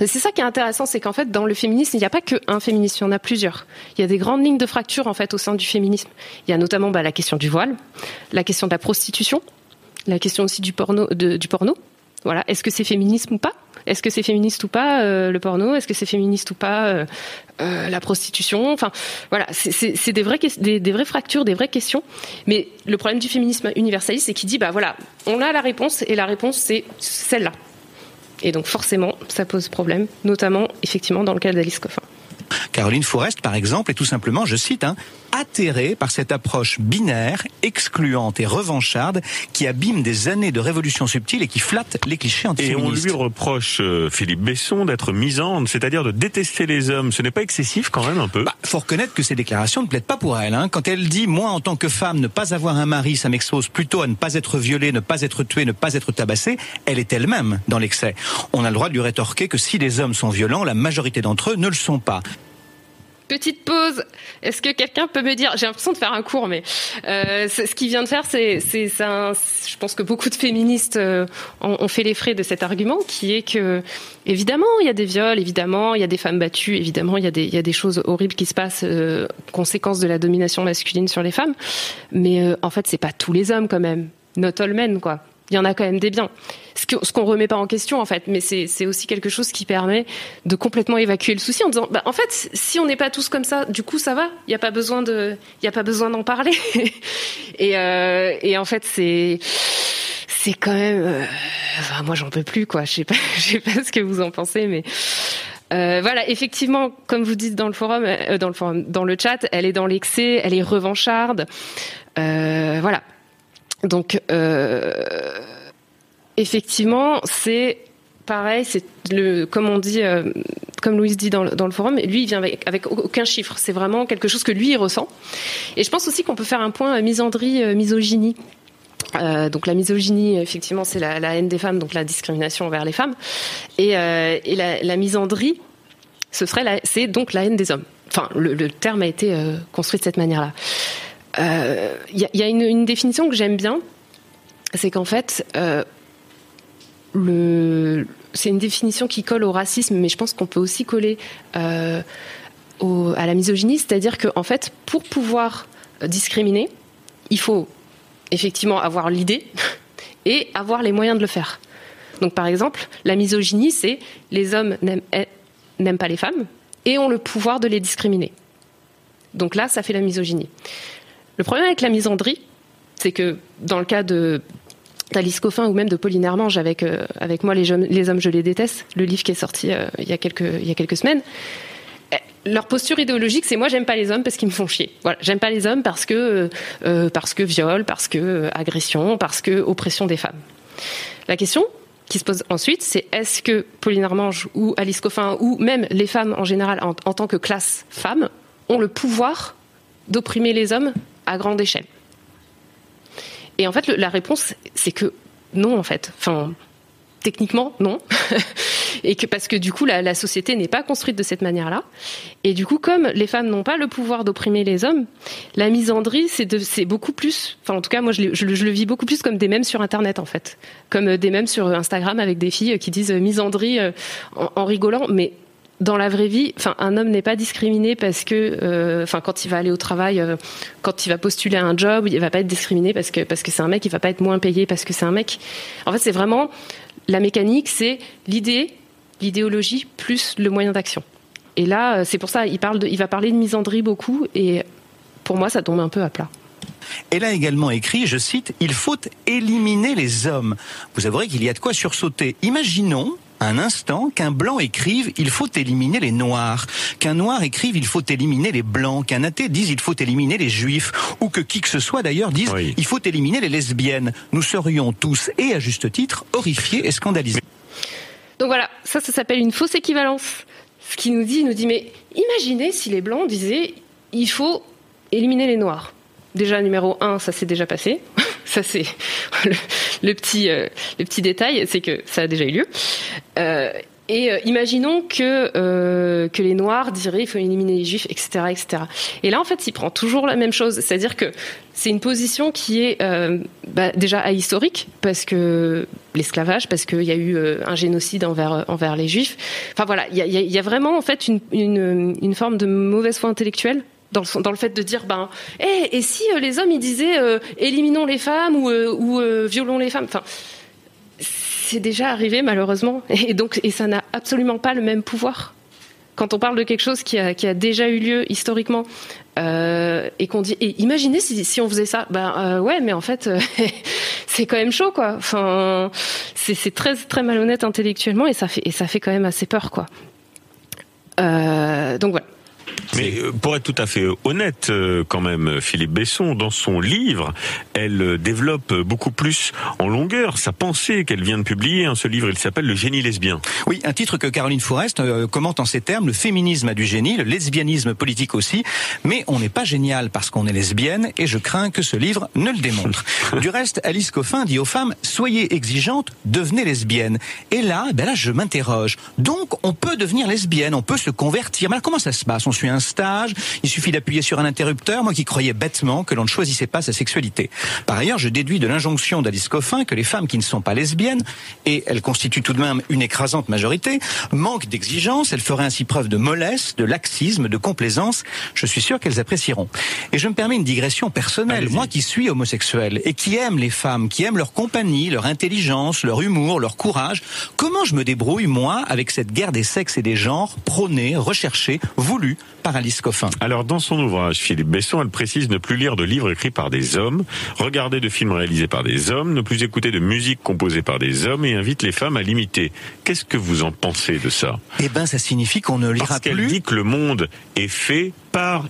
C'est ça qui est intéressant, c'est qu'en fait, dans le féminisme, il n'y a pas qu'un féminisme, il y en a plusieurs. Il y a des grandes lignes de fracture en fait au sein du féminisme. Il y a notamment bah, la question du voile, la question de la prostitution, la question aussi du porno. Du porno. Voilà, est-ce que c'est féminisme ou pas? Est-ce que c'est féministe ou pas euh, le porno? Est-ce que c'est féministe ou pas euh, euh, la prostitution? Enfin, voilà, c'est des vraies, des, vraies fractures, des vraies questions. Mais le problème du féminisme universaliste, c'est qu'il dit, bah voilà, on a la réponse et la réponse c'est celle-là. Et donc forcément, ça pose problème, notamment effectivement dans le cas d'Alice Coffin. Caroline Forest, par exemple, est tout simplement, je cite, hein, atterrée par cette approche binaire, excluante et revancharde qui abîme des années de révolution subtile et qui flatte les clichés antiféministes. Et on lui reproche, euh, Philippe Besson, d'être misandre, c'est-à-dire de détester les hommes. Ce n'est pas excessif quand même un peu bah, faut reconnaître que ces déclarations ne plaident pas pour elle. Hein. Quand elle dit, moi en tant que femme, ne pas avoir un mari, ça m'expose plutôt à ne pas être violée, ne pas être tuée, ne pas être tabassée, elle est elle-même dans l'excès. On a le droit de lui rétorquer que si les hommes sont violents, la majorité d'entre eux ne le sont pas. Petite pause. Est-ce que quelqu'un peut me dire J'ai l'impression de faire un cours, mais euh, ce qu'il vient de faire, c'est, c'est, un, je pense que beaucoup de féministes euh, ont, fait les frais de cet argument, qui est que évidemment il y a des viols, évidemment il y a des femmes battues, évidemment il y a des, il y a des choses horribles qui se passent, euh, conséquences de la domination masculine sur les femmes, mais euh, en fait c'est pas tous les hommes quand même, not all men quoi il y en a quand même des biens. Ce qu'on ce qu'on remet pas en question en fait, mais c'est aussi quelque chose qui permet de complètement évacuer le souci en disant, bah, en fait, si on n'est pas tous comme ça, du coup ça va, il n'y a pas besoin de, il y a pas besoin d'en parler. et, euh, et en fait c'est c'est quand même, euh, enfin, moi j'en peux plus quoi. Je sais pas, je sais pas ce que vous en pensez, mais. Euh, voilà, effectivement, comme vous dites dans le forum, euh, dans le forum, dans le chat, elle est dans l'excès, elle est revancharde. Euh, voilà, donc, euh, effectivement, c'est pareil, c'est le, comme on dit, euh, comme Louise dit dans le, dans le forum, lui, il vient avec, avec aucun chiffre. C'est vraiment quelque chose que lui, il ressent. Et je pense aussi qu'on peut faire un point euh, misogynie. Euh, donc la misogynie, effectivement, c'est la, haine des femmes, donc la discrimination envers les femmes. Et, et la, misandrie, ce serait, c'est donc la haine des hommes. Enfin, le, le terme a été construit de cette manière-là il euh, y, a une, définition que j'aime bien, c'est qu'en fait, euh, c'est une définition qui colle au racisme, mais je pense qu'on peut aussi coller euh, à la misogynie, c'est-à-dire qu'en en fait, pour pouvoir discriminer, il faut effectivement avoir l'idée et avoir les moyens de le faire. Donc, par exemple, la misogynie, c'est les hommes n'aiment, n'aiment pas les femmes et ont le pouvoir de les discriminer. Donc là, ça fait la misogynie. Le problème avec la misandrie, c'est que dans le cas de Coffin ou même de Pauline Hermange avec, euh, avec moi, les, les hommes, je les déteste, le livre qui est sorti euh, il, y a quelques, il y a quelques semaines, eh, leur posture idéologique, c'est moi j'aime pas les hommes parce qu'ils me font chier. Voilà, j'aime pas les hommes parce que euh, parce que viol, parce que agression, parce que oppression des femmes. La question qui se pose ensuite, c'est est-ce que Pauline Armange ou Alice Coffin ou même les femmes en général en, en tant que classe femme ont le pouvoir d'opprimer les hommes à grande échelle Et en fait, la réponse, c'est que non, en fait. Enfin, techniquement, non. et que parce que du coup, la, société n'est pas construite de cette manière-là. Et du coup, comme les femmes n'ont pas le pouvoir d'opprimer les hommes, la misandrie, c'est beaucoup plus. Enfin, en tout cas, moi, je, le vis beaucoup plus comme des mèmes sur Internet, en fait, comme des mèmes sur Instagram avec des filles qui disent misandrie euh, en rigolant, mais dans la vraie vie, enfin, un homme n'est pas discriminé parce que, euh, enfin, quand il va aller au travail, euh, quand il va postuler à un job, il va pas être discriminé parce que parce que c'est un mec, il va pas être moins payé parce que c'est un mec. En fait, c'est vraiment la mécanique, c'est l'idée, l'idéologie plus le moyen d'action. Et là, euh, c'est pour ça, il parle, il va parler de misandrie beaucoup, et pour moi, ça tombe un peu à plat. Elle a également écrit, je cite, Il faut éliminer les hommes. Vous avouerez qu'il y a de quoi sursauter. Imaginons un instant qu'un blanc écrive il faut éliminer les noirs, qu'un noir écrive il faut éliminer les blancs, qu'un athée dise il faut éliminer les juifs, ou que qui que ce soit d'ailleurs dise il faut éliminer les lesbiennes. Nous serions tous, et à juste titre, horrifiés et scandalisés. Donc voilà, ça, ça s'appelle une fausse équivalence. Ce qui nous dit, nous dit, mais imaginez si les blancs disaient il faut éliminer les noirs. Déjà, numéro un, ça s'est déjà passé. Ça, c'est le, petit, euh, le petit détail, c'est que ça a déjà eu lieu. Euh, et euh, imaginons que que les Noirs diraient il faut éliminer les Juifs, etc., etc. Et là, en fait, il prend toujours la même chose, c'est-à-dire que c'est une position qui est bah, déjà ahistorique parce que l'esclavage, parce qu'il y a eu un génocide envers envers les Juifs. Enfin voilà, il y a, vraiment en fait une, une forme de mauvaise foi intellectuelle dans le, fait de dire ben eh, et si euh, les hommes ils disaient euh, éliminons les femmes ou, euh, ou violons les femmes? Enfin c'est déjà arrivé malheureusement. Et donc et ça n'a absolument pas le même pouvoir. Quand on parle de quelque chose qui a, qui a déjà eu lieu historiquement et qu'on dit et imaginez si, si on faisait ça ben ouais mais en fait c'est quand même chaud quoi. Enfin c'est très très malhonnête intellectuellement et ça fait et ça fait quand même assez peur quoi. Donc voilà mais euh, pour être tout à fait honnête, euh, quand même, Philippe Besson, dans son livre, elle euh, développe beaucoup plus en longueur sa pensée qu'elle vient de publier. Hein, ce livre, il s'appelle Le génie lesbien. Oui, un titre que Caroline Forest commente en ces termes le féminisme a du génie, le lesbianisme politique aussi. Mais on n'est pas génial parce qu'on est lesbienne et je crains que ce livre ne le démontre. du reste, Alice Coffin dit aux femmes soyez exigeantes, devenez lesbiennes. Et là, ben là, je m'interroge. Donc, on peut devenir lesbienne, on peut se convertir. Mais comment ça se passe? On suit un stage, il suffit d'appuyer sur un interrupteur, moi qui croyais bêtement que l'on ne choisissait pas sa sexualité. Par ailleurs, je déduis de l'injonction d'Alice Coffin que les femmes qui ne sont pas lesbiennes, et elles constituent tout de même une écrasante majorité, manquent d'exigence, elles feraient ainsi preuve de mollesse, de laxisme, de complaisance. Je suis sûr qu'elles apprécieront. Et je me permets une digression personnelle. Moi qui suis homosexuel et qui aime les femmes, qui aime leur compagnie, leur intelligence, leur humour, leur courage, comment je me débrouille, moi, avec cette guerre des sexes et des genres prônée, recherchée, voulue par Alice Coffin. Alors, dans son ouvrage, Philippe Besson, elle précise ne plus lire de livres écrits par des hommes, regarder de films réalisés par des hommes, ne plus écouter de musique composée par des hommes et invite les femmes à l'imiter. Qu'est-ce que vous en pensez de ça? Eh ben, ça signifie qu'on ne lira Parce qu'elle dit que le monde est fait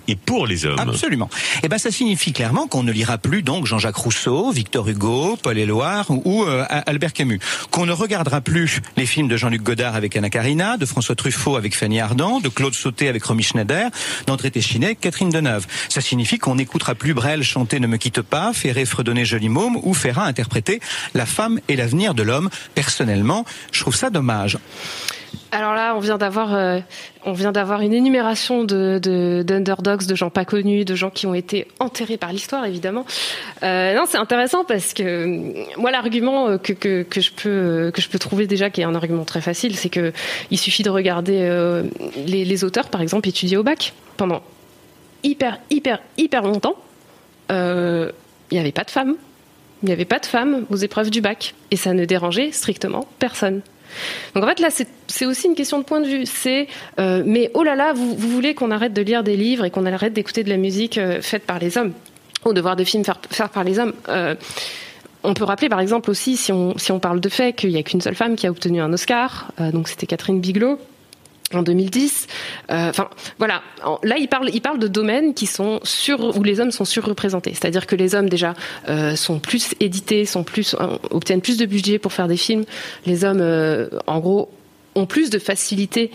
et pour les hommes. Absolument. Eh ben, ça signifie clairement qu'on ne lira plus donc Jean-Jacques Rousseau, Victor Hugo, Paul Éluard ou euh, Albert Camus. Qu'on ne regardera plus les films de Jean-Luc Godard avec Anna Karina, de François Truffaut avec Fanny Ardant, de Claude Sauté avec Romy Schneider, d'André Téchinet, Catherine Deneuve. Ça signifie qu'on n'écoutera plus Brel chanter Ne me quitte pas, Ferré fredonner Joli Môme ou Ferrat interpréter La femme et l'avenir de l'homme. Personnellement, je trouve ça dommage. Alors là, on vient d'avoir, euh, une énumération de, d'underdogs, de, gens pas connus, de gens qui ont été enterrés par l'histoire, évidemment. Euh, non, c'est intéressant parce que euh, moi, l'argument que, que, que, je peux que je peux trouver déjà, qui est un argument très facile, c'est que il suffit de regarder les, les, auteurs, par exemple, étudiés au bac pendant hyper, hyper, hyper longtemps. Il n'y avait pas de femmes. Il n'y avait pas de femmes aux épreuves du bac. Et ça ne dérangeait strictement personne. Donc en fait là c'est aussi une question de point de vue. C'est euh, mais oh là là vous, voulez qu'on arrête de lire des livres et qu'on arrête d'écouter de la musique euh, faite par les hommes ou de voir des films faits par les hommes. Euh, on peut rappeler par exemple aussi si on si on parle de fait qu'il n'y a qu'une seule femme qui a obtenu un Oscar, donc c'était Catherine Bigelow en 2010. Euh, enfin, voilà. Là, il parle, il parle de domaines qui sont sur où les hommes sont surreprésentés. C'est-à-dire que les hommes déjà euh, sont plus édités, sont plus euh, obtiennent plus de budget pour faire des films. Les hommes, en gros, ont plus de facilité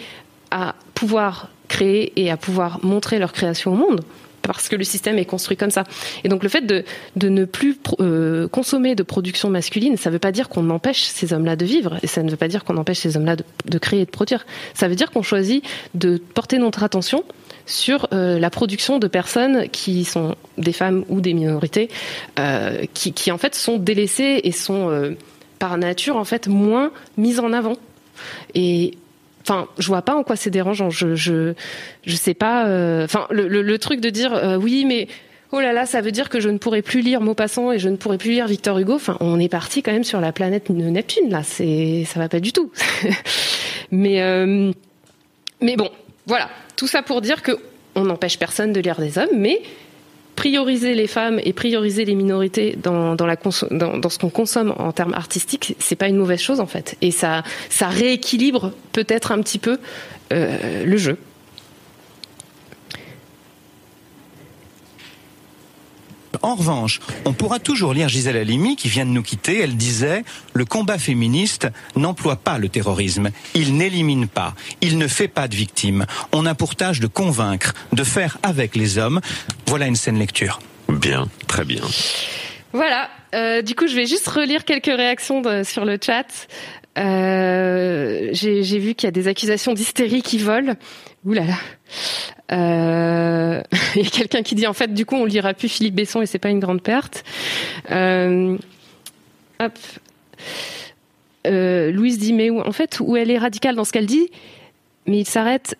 à pouvoir créer et à pouvoir montrer leur création au monde. Parce que le système est construit comme ça. Et donc le fait de, ne plus euh, consommer de production masculine, ça ne veut pas dire qu'on empêche ces hommes-là de vivre, et ça ne veut pas dire qu'on empêche ces hommes-là de, créer et de produire. Ça veut dire qu'on choisit de porter notre attention sur euh, la production de personnes qui sont des femmes ou des minorités, euh, qui, qui, en fait sont délaissées et sont par nature en fait moins mises en avant. Et Enfin, je vois pas en quoi c'est dérangeant. Je, je, je sais pas. euh, Enfin, le, truc de dire euh, oui, mais oh là là, ça veut dire que je ne pourrai plus lire Maupassant et je ne pourrai plus lire Victor Hugo. Enfin, on est parti quand même sur la planète Neptune là. C'est, ça va pas du tout. mais, euh, mais bon, voilà. Tout ça pour dire que on n'empêche personne de lire des hommes, mais prioriser les femmes et prioriser les minorités dans, dans, la dans, dans ce qu'on consomme en termes artistiques, c'est pas une mauvaise chose en fait. Et ça, ça rééquilibre peut-être un petit peu euh, le jeu. En revanche, on pourra toujours lire Gisèle Halimi qui vient de nous quitter. Elle disait Le combat féministe n'emploie pas le terrorisme. Il n'élimine pas. Il ne fait pas de victimes. On a pour tâche de convaincre, de faire avec les hommes. Voilà une scène lecture. Bien, très bien. Voilà. Euh, du coup, je vais juste relire quelques réactions de, sur le chat. Euh, J'ai vu qu'il y a des accusations d'hystérie qui volent. Ouh là là. Il y a quelqu'un qui dit en fait du coup on lira plus Philippe Besson et c'est pas une grande perte. Euh, hop. Euh, Louise dit mais où, en fait où elle est radicale dans ce qu'elle dit, mais il s'arrête.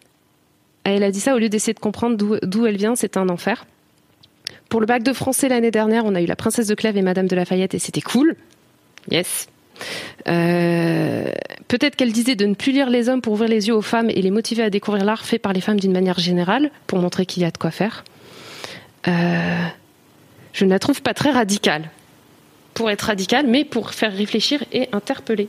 Elle a dit ça au lieu d'essayer de comprendre d'où elle vient, c'est un enfer. Pour le bac de français l'année dernière, on a eu la princesse de Clèves et Madame de Lafayette et c'était cool. Yes. Euh, Peut-être qu'elle disait de ne plus lire les hommes pour ouvrir les yeux aux femmes et les motiver à découvrir l'art fait par les femmes d'une manière générale, pour montrer qu'il y a de quoi faire. Euh, je ne la trouve pas très radicale. Pour être radicale, mais pour faire réfléchir et interpeller.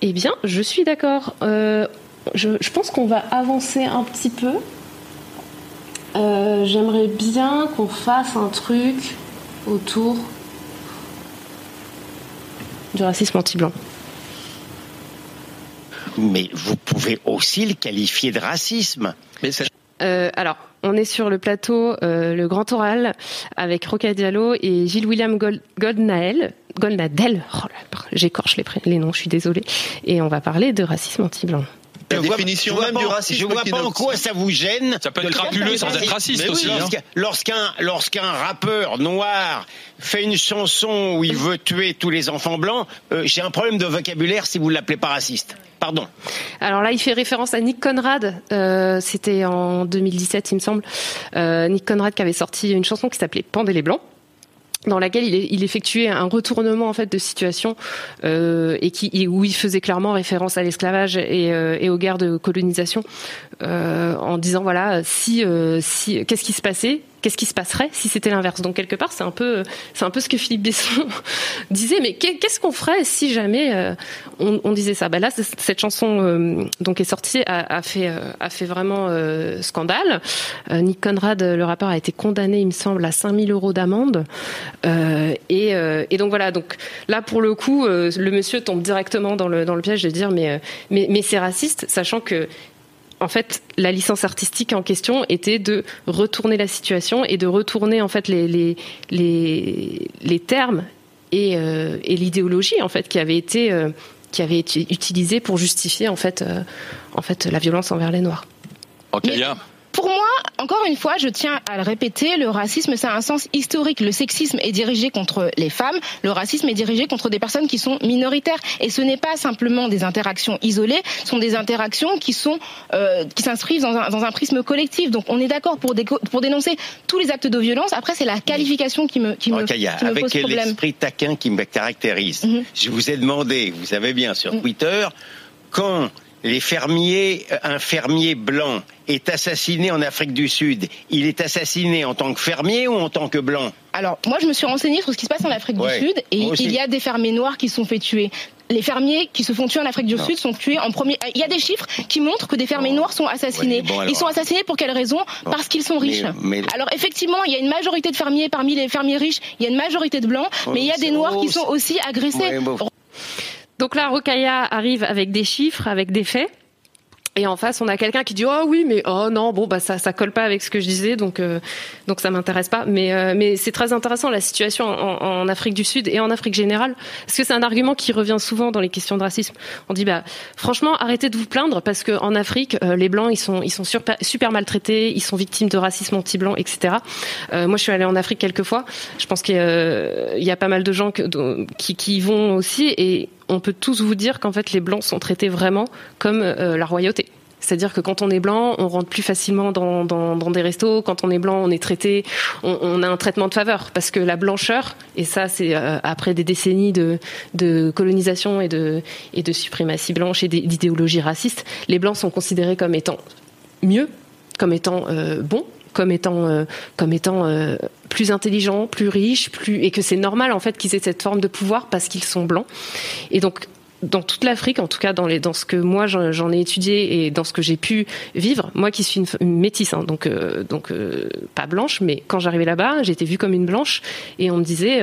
Eh bien, je suis d'accord. Euh, je, je, pense qu'on va avancer un petit peu. Euh, J'aimerais bien qu'on fasse un truc autour du racisme anti-blanc. Mais vous pouvez aussi le qualifier de racisme. Mais euh, alors, on est sur le plateau, euh, le Grand Oral, avec Roca Diallo et Gilles William Gold, Goldnael. Goldnadel, oh j'écorche les, les noms, je suis désolée. Et on va parler de racisme anti-blanc. La définition vois, même pas, du racisme. Je vois pas en quoi ça vous gêne. Ça peut être crapuleux sans être raciste oui, aussi. Lorsqu'un lorsqu'un lorsqu'un rappeur noir fait une chanson où il veut tuer tous les enfants blancs, euh, j'ai un problème de vocabulaire si vous l'appelez pas raciste. Pardon. Alors là, il fait référence à Nick Conrad. Euh, C'était en 2017, il me semble. Euh, Nick Conrad qui avait sorti une chanson qui s'appelait Pendez les blancs dans laquelle il, effectuait un retournement en fait de situation euh, et qui où il faisait clairement référence à l'esclavage et, euh, aux guerres de colonisation euh, en disant voilà si si qu'est-ce qui se passait? Qu'est-ce qui se passerait si c'était l'inverse? Donc quelque part, c'est un peu, c'est un peu ce que Philippe Besson disait. Mais qu'est-ce qu'on ferait si jamais euh, on, disait ça? Ben là, cette chanson euh, donc est sortie, a, a fait, euh, a fait vraiment euh, scandale. Nick Conrad, le rappeur, a été condamné, il me semble, à 5000 euros d'amende. et, et donc voilà. Donc là, pour le coup, le monsieur tombe directement dans le dans le piège de dire mais mais, mais c'est raciste, sachant que en fait, la licence artistique en question était de retourner la situation et de retourner en fait les les les, les termes et, euh, et l'idéologie en fait qui avait été euh, qui avait été utilisée pour justifier en fait euh, en fait la violence envers les noirs. Ok, Mais pour moi, encore une fois, je tiens à le répéter, le racisme, ça a un sens historique. Le sexisme est dirigé contre les femmes, le racisme est dirigé contre des personnes qui sont minoritaires. Et ce n'est pas simplement des interactions isolées, ce sont des interactions qui sont euh, qui s'inscrivent dans un, dans un prisme collectif. Donc on est d'accord pour, pour dénoncer tous les actes de violence. Après, c'est la qualification qui me, qui me, avec pose problème. l'esprit taquin qui me caractérise. -hmm. Je vous ai demandé, vous savez bien, sur -hmm. Twitter, quand les fermiers, un fermier blanc est assassiné en Afrique du Sud, il est assassiné en tant que fermier ou en tant que blanc Alors, moi, je me suis renseignée sur ce qui se passe en Afrique Ouais, du Sud et il y a des fermiers noirs qui sont fait tuer. Les fermiers qui se font tuer en Afrique du Non. Sud sont tués en premier. Il y a des chiffres qui montrent que des fermiers noirs sont assassinés. Ouais, bon, alors- Ils sont assassinés pour quelles raisons? Bon. Parce qu'ils sont riches. Mais- mais- Alors effectivement, il y a une majorité de fermiers parmi les fermiers riches. Il y a une majorité de blancs, Oh, mais il y a des noirs oh, qui sont aussi agressés. Ouais, bon. Donc là, Rokaya arrive avec des chiffres, avec des faits. Et en face, on a quelqu'un qui dit oh oui mais oh non bon bah ça ça colle pas avec ce que je disais donc euh, donc ça m'intéresse pas. Mais euh, mais c'est très intéressant la situation en, Afrique du Sud et en Afrique générale parce que c'est un argument qui revient souvent dans les questions de racisme. On dit bah franchement arrêtez de vous plaindre parce que en Afrique euh, les blancs ils sont ils sont super, super maltraités ils sont victimes de racisme anti-blanc etc Euh, moi je suis allée en Afrique quelques fois je pense qu'il y, a- pas mal de gens qui qui y vont aussi et on peut tous vous dire qu'en fait les blancs sont traités vraiment comme euh, la royauté. C'est-à-dire que quand on est blanc, on rentre plus facilement dans, des restos. Quand on est blanc, on est traité, on, a un traitement de faveur parce que la blancheur, et ça c'est euh, après des décennies de, colonisation et de, et de suprématie blanche et d'idéologie raciste, les blancs sont considérés comme étant mieux, comme étant euh, bons, comme étant euh, comme étant euh, plus intelligents, plus riches, plus et que c'est normal en fait qu'ils aient cette forme de pouvoir parce qu'ils sont blancs. Et donc dans toute l'Afrique, en tout cas dans, les, dans ce que moi j'en ai étudié et dans ce que j'ai pu vivre, moi qui suis une, métisse, hein, donc euh, donc pas blanche, mais quand j'arrivais là-bas, j'étais vue comme une blanche et on me disait,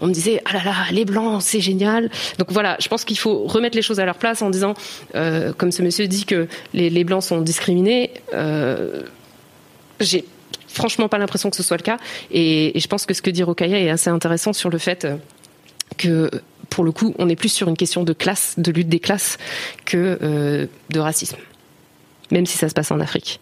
on me disait, ah là là, les blancs, c'est génial. Donc voilà, je pense qu'il faut remettre les choses à leur place en disant, comme ce monsieur dit que les, les blancs sont discriminés. J'ai franchement pas l'impression que ce soit le cas. Et, je pense que ce que dit Rokaya est assez intéressant sur le fait euh, que, pour le coup, on est plus sur une question de classe, de lutte des classes, que euh, de racisme. Même si ça se passe en Afrique.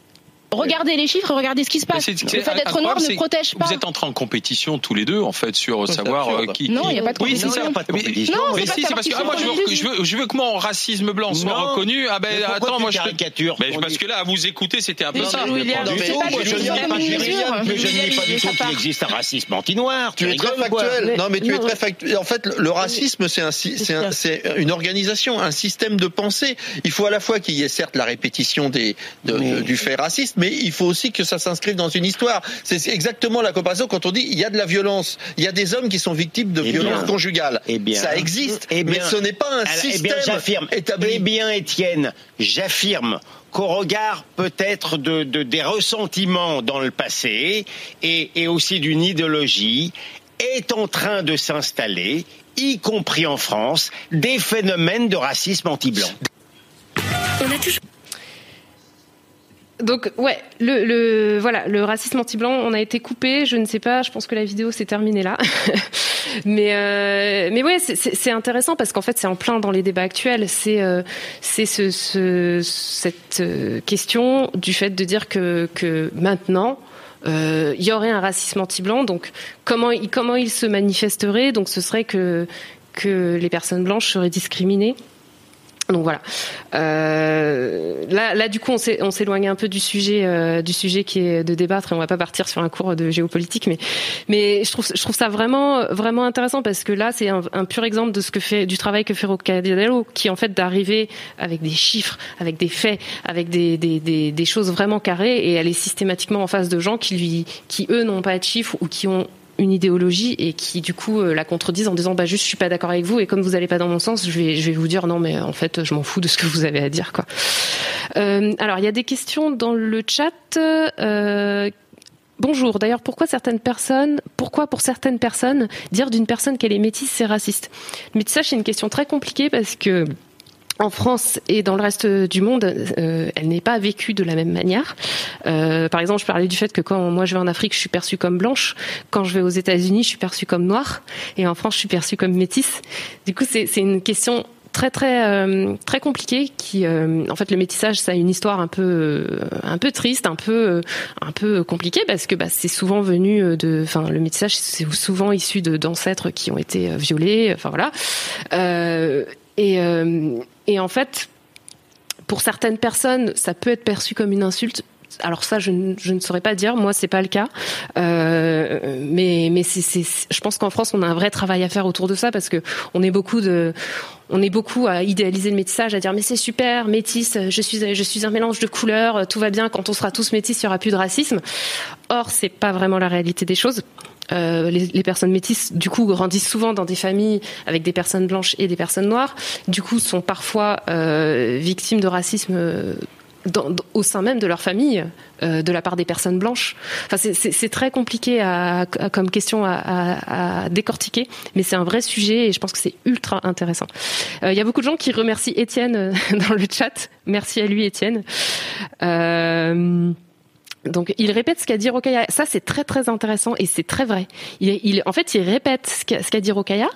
Regardez les chiffres, regardez ce qui se passe. Le fait d'être noir ne protège pas. Vous êtes entrés en compétition tous les deux, en fait, sur savoir absurde. euh, qui. Non, il y a pas de Oui, c'est compétition. ça. pas de compétition. Non, mais si, c'est parce que ah, compétition, moi, je veux, c'est je, veux, je veux que mon racisme blanc soit Non. reconnu. Ah ben attends, moi je. caricatures Ben, parce que là, à vous écouter, c'était un peu Mais ça. je tout ne la nie pas du tout qu'il existe un racisme anti-noir. Tu es très factuel. Non, mais tu es très factuel. En fait, le racisme, c'est une organisation, un système de pensée. Il faut à la fois qu'il y ait certes la répétition du fait raciste, mais il faut aussi que ça s'inscrive dans une histoire. C'est exactement la comparaison quand on dit il y a de la violence. Il y a des hommes qui sont victimes de Eh violences bien. conjugales. Eh bien. ça existe, Eh mais bien. ce n'est pas un Alors, eh système bien, j'affirme. établi. Eh bien, Étienne, j'affirme qu'au regard peut-être de, de- des ressentiments dans le passé et, et aussi d'une idéologie, est en train de s'installer, y compris en France, des phénomènes de racisme anti-blanc. Donc ouais, le, le voilà, le racisme anti-blanc, on a été coupé. Je ne sais pas. Je pense que la vidéo s'est terminée là. mais euh, mais ouais, c'est- intéressant parce qu'en fait, c'est en plein dans les débats actuels. C'est euh, c'est ce, ce- cette euh, question du fait de dire que que maintenant. euh, il y aurait un racisme anti-blanc, donc comment il, comment il se manifesterait? Donc ce serait que que les personnes blanches seraient discriminées. Donc voilà. Euh, là, là, du coup, on s'éloigne un peu du sujet, euh, du sujet qui est de débattre, et on va pas partir sur un cours de géopolitique, mais, mais je trouve, je trouve ça vraiment, vraiment intéressant parce que là, c'est un, un pur exemple de ce que fait, du travail que fait Roccadello, qui en fait d'arriver avec des chiffres, avec des faits, avec des, des, des, des choses vraiment carrées, et aller systématiquement en face de gens qui lui, qui eux n'ont pas de chiffres ou qui ont une idéologie et qui du coup euh, la contredisent en disant bah juste je suis pas d'accord avec vous et comme vous allez pas dans mon sens je vais je vais vous dire non mais en fait je m'en fous de ce que vous avez à dire quoi. Euh, alors il y a des questions dans le chat. Euh, Bonjour. D'ailleurs, pourquoi certaines personnes, pourquoi pour certaines personnes, dire d'une personne qu'elle est métisse, c'est raciste? Le métissage, c'est une question très compliquée parce que en France et dans le reste du monde, euh, elle n'est pas vécue de la même manière. Euh, par exemple, je parlais du fait que quand moi je vais en Afrique, je suis perçue comme blanche. Quand je vais aux États-Unis, je suis perçue comme noire. Et en France, je suis perçue comme métisse. Du coup, c'est une question très très euh, très compliquée qui euh, en fait le métissage ça a une histoire un peu euh, un peu triste un peu euh, un peu compliquée parce que bah, c'est souvent venu de enfin le métissage c'est souvent issu d'ancêtres qui ont été euh, violés enfin voilà Euh, et euh, et en fait pour certaines personnes ça peut être perçu comme une insulte alors ça, je, ne- saurais pas dire. Moi, c'est pas le cas. Euh, mais je pense qu'en France, on a un vrai travail à faire autour de ça parce que on est beaucoup à idéaliser le métissage, à dire mais c'est super, métis, je suis je suis un mélange de couleurs, tout va bien. Quand on sera tous métis, il y aura plus de racisme. Or, c'est pas vraiment la réalité des choses. Euh, les, les personnes métisses, du coup, grandissent souvent dans des familles avec des personnes blanches et des personnes noires. Du coup, sont parfois euh, victimes de racisme euh, dans- au sein même de leur famille, euh, de la part des personnes blanches. Enfin, c'est- très compliqué à, à- comme question à, à- décortiquer, mais c'est un vrai sujet et je pense que c'est ultra intéressant. Euh, Il y a beaucoup de gens qui remercient Étienne euh, dans le chat. Merci à lui, Étienne. Euh, donc il répète ce qu'a dit Rokaya. Ça c'est très très intéressant et c'est très vrai. Il, en fait il répète ce qu'a dit Rokaya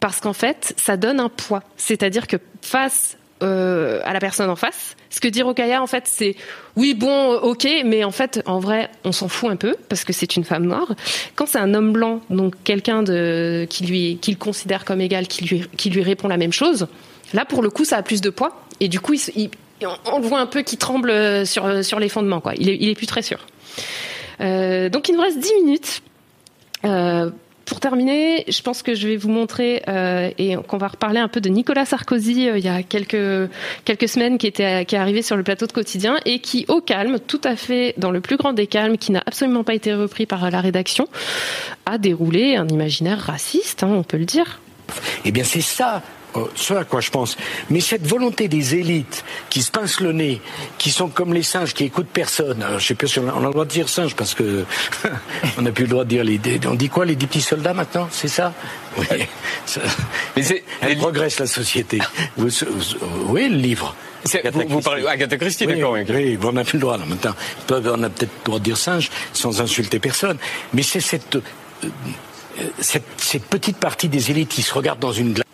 parce qu'en fait ça donne un poids. C'est-à-dire que face euh, à la personne en face, ce que dit Rokaya en fait c'est oui bon ok mais en fait en vrai on s'en fout un peu parce que c'est une femme noire. Quand c'est un homme blanc donc quelqu'un qui lui qu'il considère comme égal qui lui qui lui répond la même chose, là pour le coup ça a plus de poids et du coup il, on, le voit un peu qui tremble sur sur les fondements quoi. Il est il est plus très sûr. Euh, donc il nous reste 10 minutes. Euh, pour terminer, je pense que je vais vous montrer euh, et qu'on va reparler un peu de Nicolas Sarkozy euh, il y a quelques quelques semaines qui était qui est arrivé sur le plateau de quotidien et qui au calme, tout à fait dans le plus grand des calmes, qui n'a absolument pas été repris par la rédaction, a déroulé un imaginaire raciste, hein, on peut le dire. Eh bien, c'est ça. Euh, Ce à quoi je pense. Mais cette volonté des élites qui se pincent le nez, qui sont comme les singes, qui écoutent personne. Alors, je sais pas si on a, on a le droit de dire singe parce que on n'a plus le droit de dire les. On dit quoi les dix petits soldats maintenant C'est ça? Oui. Ça- Elle progresse la société. Vous- vous- oui, le livre. vous- vous parlez- Agatha Christie, oui, d'accord, oui. Oui, on n'a plus le droit là maintenant. On a peut-être le droit de dire singe sans insulter personne. Mais c'est cette, euh, euh, cette, cette petite partie des élites qui se regardent dans une glace.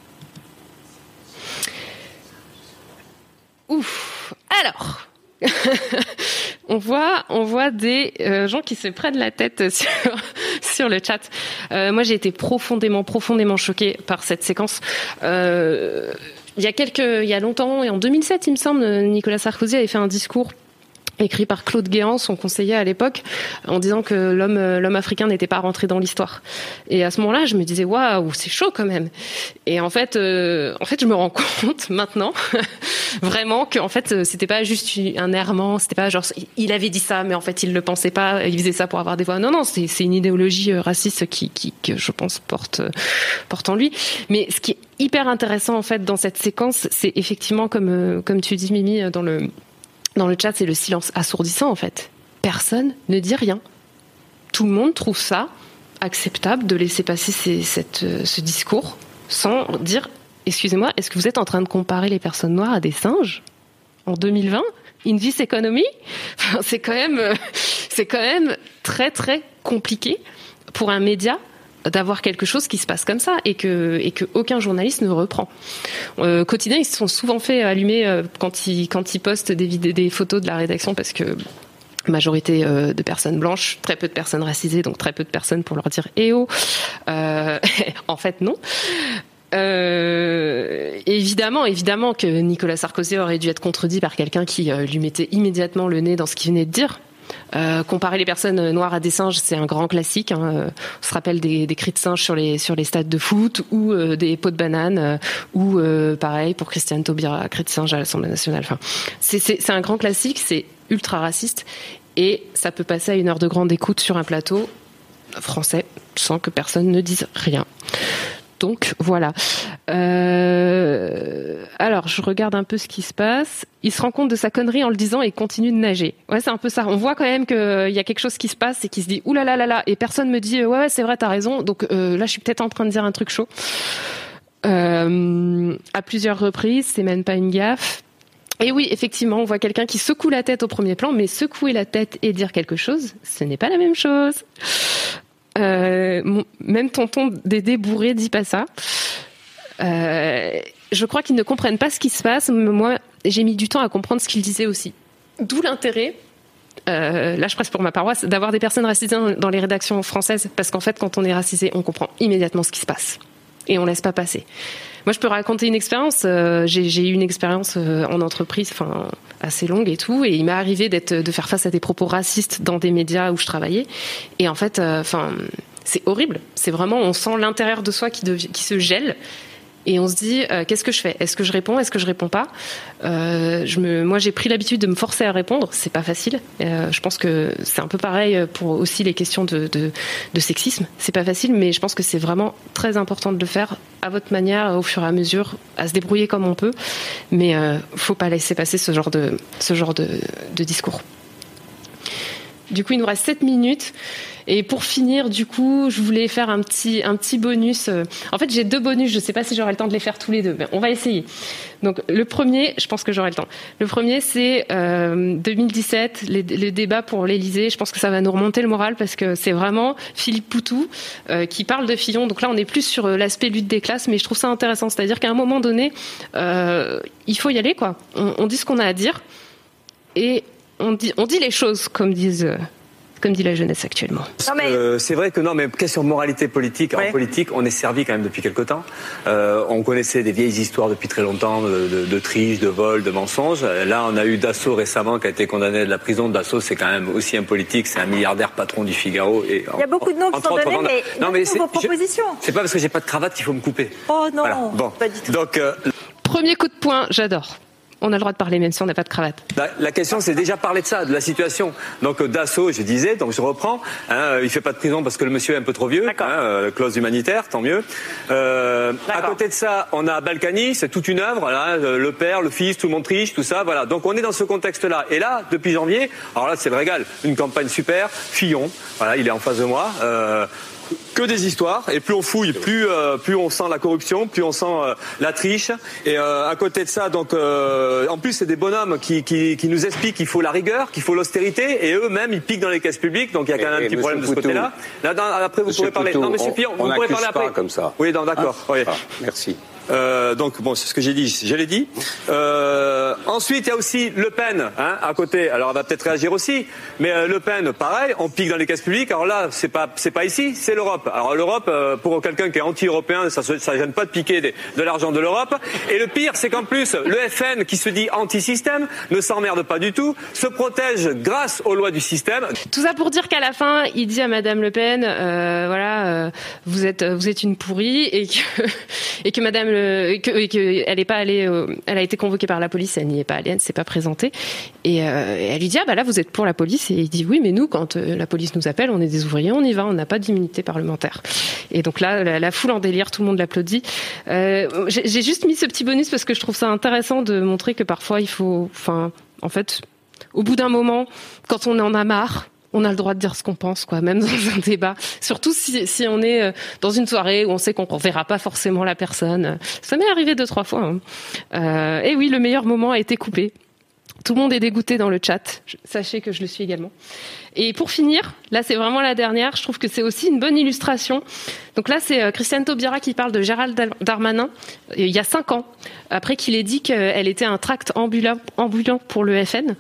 Ouf. Alors, on voit, on voit des euh, gens qui se prennent la tête sur, le chat. Euh, moi, j'ai été profondément, profondément choquée par cette séquence. Euh, il y a quelques, il y a longtemps, et en 2007, il me semble, Nicolas Sarkozy avait fait un discours écrit par Claude Guéant, son conseiller à l'époque, en disant que l'homme euh, l'homme africain n'était pas rentré dans l'histoire. Et à ce moment-là, je me disais waouh, c'est chaud quand même. Et en fait, euh, en fait, je me rends compte maintenant vraiment que en fait, euh, c'était pas juste un errement, c'était pas genre il avait dit ça, mais en fait, il le pensait pas, il faisait ça pour avoir des voix. Non, non, c'est c'est une idéologie euh, raciste qui, qui que je pense porte porte en lui. Mais ce qui est hyper intéressant en fait dans cette séquence, c'est effectivement comme comme tu dis Mimi dans le dans le chat, c'est le silence assourdissant en fait. Personne ne dit rien. Tout le monde trouve ça acceptable de laisser passer euh, ce discours sans dire Excusez-moi, est-ce que vous êtes en train de comparer les personnes noires à des singes en 2020 In this economy C'est quand même, euh, quand même très très compliqué pour un média d'avoir quelque chose qui se passe comme ça et que et que aucun journaliste ne reprend. Euh, quotidien, ils se sont souvent fait allumer euh, quand ils quand ils postent des vidéos, des photos de la rédaction parce que majorité euh, de personnes blanches, très peu de personnes racisées, donc très peu de personnes pour leur dire eh oh. Euh, en fait, non. Évidemment, évidemment que Nicolas Sarkozy aurait dû être contredit par quelqu'un qui lui mettait immédiatement le nez dans ce qu'il venait de dire. Euh, comparer les personnes noires à des singes, c'est un grand classique. Hein. Euh, On se rappelle des, cris de singes sur les stades de foot ou euh, des pots de banane euh, ou pareil pour Christiane Taubira, cris de singe à l'Assemblée nationale. Enfin, c'est un grand classique, c'est ultra raciste et ça peut passer à une heure de grande écoute sur un plateau français sans que personne ne dise rien. Donc voilà. Euh, alors je regarde un peu ce qui se passe. Il se rend compte de sa connerie en le disant et continue de nager. Ouais, c'est un peu ça. On voit quand même qu'il y a quelque chose qui se passe et qui se dit ouh là là là là et personne me dit ouais ouais c'est vrai t'as raison. Donc euh, là je suis peut-être en train de dire un truc chaud. Euh, à plusieurs reprises, c'est même pas une gaffe. Et oui, effectivement, on voit quelqu'un qui secoue la tête au premier plan, mais secouer la tête et dire quelque chose, ce n'est pas la même chose. Euh, même tonton Dédé bourré dit pas ça. Euh, je crois qu'ils ne comprennent pas ce qui se passe. Moi, j'ai mis du temps à comprendre ce qu'ils disaient aussi. D'où l'intérêt. euh, là, je presse pour ma paroisse, d'avoir des personnes racisées dans- dans les rédactions françaises, parce qu'en fait, quand on est racisé, on comprend immédiatement ce qui se passe. et on laisse pas passer. Moi, je peux raconter une expérience. Euh, j'ai eu une expérience euh, en entreprise, enfin assez longue et tout, et il m'est arrivé d'être de faire face à des propos racistes dans des médias où je travaillais. Et en fait, euh, enfin, c'est horrible. C'est vraiment, on sent l'intérieur de soi qui, qui se gèle et on se dit euh, qu'est-ce que je fais? Est-ce que je réponds? Est-ce que je réponds pas? Euh, Moi, j'ai pris l'habitude de me forcer à répondre. C'est pas facile. Euh, je pense que c'est un peu pareil pour aussi les questions de, de, de sexisme. C'est pas facile, mais je pense que c'est vraiment très important de le faire à votre manière, au fur et à mesure, à se débrouiller comme on peut. Mais faut pas laisser passer ce genre de ce genre de, de discours. Du coup, il nous reste 7 minutes. Et pour finir, du coup, je voulais faire un petit, un petit bonus. En fait, j'ai deux bonus. Je ne sais pas si j'aurai le temps de les faire tous les deux, mais on va essayer. Donc, le premier, je pense que j'aurai le temps. Le premier, c'est euh, 2017, les, les débats pour l'Élysée. Je pense que ça va nous remonter le moral parce que c'est vraiment Philippe Poutou euh, qui parle de Fillon. Donc là, on est plus sur l'aspect lutte des classes, mais je trouve ça intéressant. C'est-à-dire qu'à un moment donné, euh, il faut y aller, quoi. On, on dit ce qu'on a à dire et on dit, on dit les choses comme disent comme dit la jeunesse actuellement. Euh, c'est vrai que non, mais question de moralité politique, en politique, on est servi quand même depuis quelque temps. Euh, on connaissait des vieilles histoires depuis très longtemps de, de, de triche, de vol, de mensonges. Là, on a eu Dassault récemment qui a été condamné de la prison. Dassault, c'est quand même aussi un politique, c'est un milliardaire patron du Figaro. Et, Il y a beaucoup de noms qui sont donnés, mais non, mais c'est vos propositions. C'est pas parce que j'ai pas de cravate qu'il faut me couper. Oh non, voilà. bon. pas du tout. Donc, euh, premier coup de poing, j'adore on a le droit de parler même si on n'a pas de cravate. La, la question, c'est déjà parler de ça, de la situation. Donc Dassault, je disais, donc je reprends. Hein, il fait pas de prison parce que le monsieur est un peu trop vieux. Hein, euh, clause humanitaire, tant mieux. Euh, à côté de ça, on a Balkany, c'est toute une œuvre. Voilà, le père, le fils, tout le monde triche, tout ça. Voilà. Donc on est dans ce contexte-là. Et là, depuis janvier, alors là, c'est le régal. Une campagne super. Fillon, voilà, il est en face de moi. Euh, que des histoires et plus on fouille, plus euh, plus on sent la corruption, plus on sent euh, la triche. Et euh, à côté de ça, donc en plus c'est des bonhommes qui, qui, qui nous expliquent qu'il faut la rigueur, qu'il faut l'austérité, et eux-mêmes ils piquent dans les caisses publiques. Donc il y a quand même un petit problème de ce côté-là. Là, dans, après vous pourrez parler. non, Monsieur Pion, vous pourrez parler après. comme ça. Oui, d'accord. Ah, oui. ah, merci. Euh, donc bon, c'est ce que j'ai dit, je l'ai dit. Euh, ensuite, il y a aussi Le Pen hein, à côté. Alors, elle va peut-être réagir aussi, mais euh, Le Pen, pareil, on pique dans les caisses publiques. Alors là, c'est pas c'est pas ici, c'est l'Europe. Alors l'Europe, euh, pour quelqu'un qui est anti-européen, ça ça gêne pas de piquer de l'argent de l'Europe. Et le pire, c'est qu'en plus, le FN, qui se dit anti-système, ne s'emmerde pas du tout, se protège grâce aux lois du système. Tout ça pour dire qu'à la fin, il dit à Madame Le Pen, euh, voilà, vous êtes vous êtes une pourrie et que et que Madame elle pas allée, euh, elle a été convoquée par la police, elle n'y est pas allée, elle ne s'est pas présentée. Et, euh, et, elle lui dit ah bah là vous êtes pour la police et il dit oui mais nous quand euh, la police nous appelle on est des ouvriers on y va on n'a pas d'immunité parlementaire. Et donc là la, foule en délire tout le monde l'applaudit. J'ai juste mis ce petit bonus parce que je trouve ça intéressant de montrer que parfois il faut, enfin en fait au bout d'un moment quand on en a marre on a le droit de dire ce qu'on pense, quoi, même dans un débat. Surtout si, on est dans une soirée où on sait qu'on ne verra pas forcément la personne. Ça m'est arrivé deux, trois fois. Hein. Euh, et oui, le meilleur moment a été coupé. Tout le monde est dégoûté dans le chat. Sachez que je le suis également. Et pour finir, là c'est vraiment la dernière, je trouve que c'est aussi une bonne illustration. Donc là c'est Christiane Taubira qui parle de Gérald Darmanin il y a cinq ans, après qu'il ait dit qu'elle était un tract ambulant, ambulant pour le FN.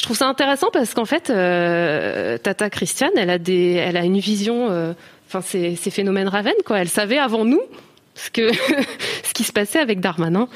Je trouve ça intéressant parce qu'en fait, euh, Tata Christiane, elle a des, elle a une vision, euh, enfin ces, ces phénomènes Raven quoi. Elle savait avant nous ce que ce qui se passait avec Darmanin.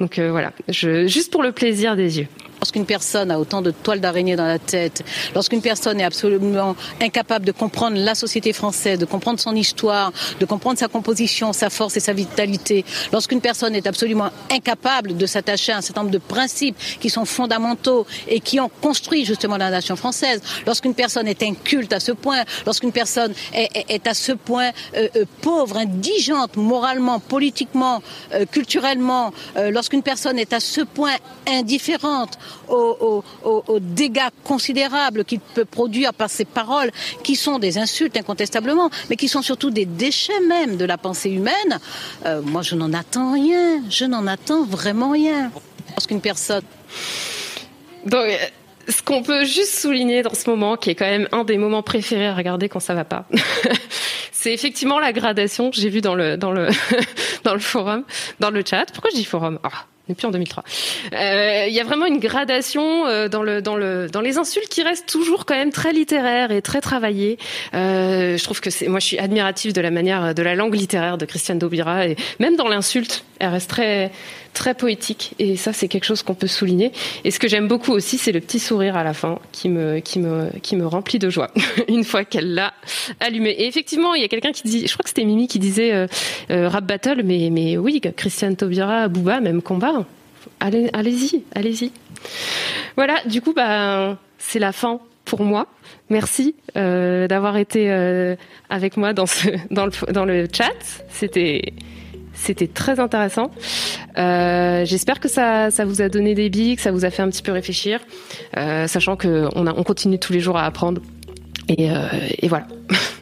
Donc euh, voilà, juste pour le plaisir des yeux. Lorsqu'une personne a autant de toiles d'araignée dans la tête, lorsqu'une personne est absolument incapable de comprendre la société française, de comprendre son histoire, de comprendre sa composition, sa force et sa vitalité, lorsqu'une personne est absolument incapable de s'attacher à un certain nombre de principes qui sont fondamentaux et qui ont construit justement la nation française, lorsqu'une personne est inculte à ce point, lorsqu'une personne est, à ce point euh, euh, pauvre, indigente, moralement, politiquement, euh, culturellement, lorsqu'une personne est à ce point indifférente, aux, dégâts considérables qu'il peut produire par ses paroles, qui sont des insultes incontestablement, mais qui sont surtout des déchets même de la pensée humaine, euh, moi je n'en attends rien, je n'en attends vraiment rien. Lorsqu'une personne... ce qu'on peut juste souligner dans ce moment, qui est quand même un des moments préférés à regarder quand ça va pas, c'est effectivement la gradation que j'ai vue dans le, dans, le, dans le forum, dans le chat. Pourquoi je dis forum? Ah on plus en 2003. Euh, il y a vraiment une gradation euh, dans le dans le dans les insultes qui restent toujours quand même très littéraires et très travaillées. Euh, je trouve que c'est moi je suis admirative de la manière de la langue littéraire de Christiane Daubira et même dans l'insulte, elle reste très très poétique et ça c'est quelque chose qu'on peut souligner. Et ce que j'aime beaucoup aussi, c'est le petit sourire à la fin qui me qui me qui me remplit de joie une fois qu'elle l'a allumé. Et effectivement, il y a quelqu'un qui dit, je crois que c'était Mimi qui disait euh, euh, rap battle, mais mais oui, Christiane Taubira, Booba, même combat. Allez, allez-y, allez-y. Voilà, du coup, bah, c'est la fin pour moi. Merci euh, d'avoir été avec moi dans, ce, dans, le, dans le chat. C'était c'était très intéressant. J'espère que ça, ça vous a donné des billes, que ça vous a fait un petit peu réfléchir, sachant qu'on on continue tous les jours à apprendre. Et, et voilà.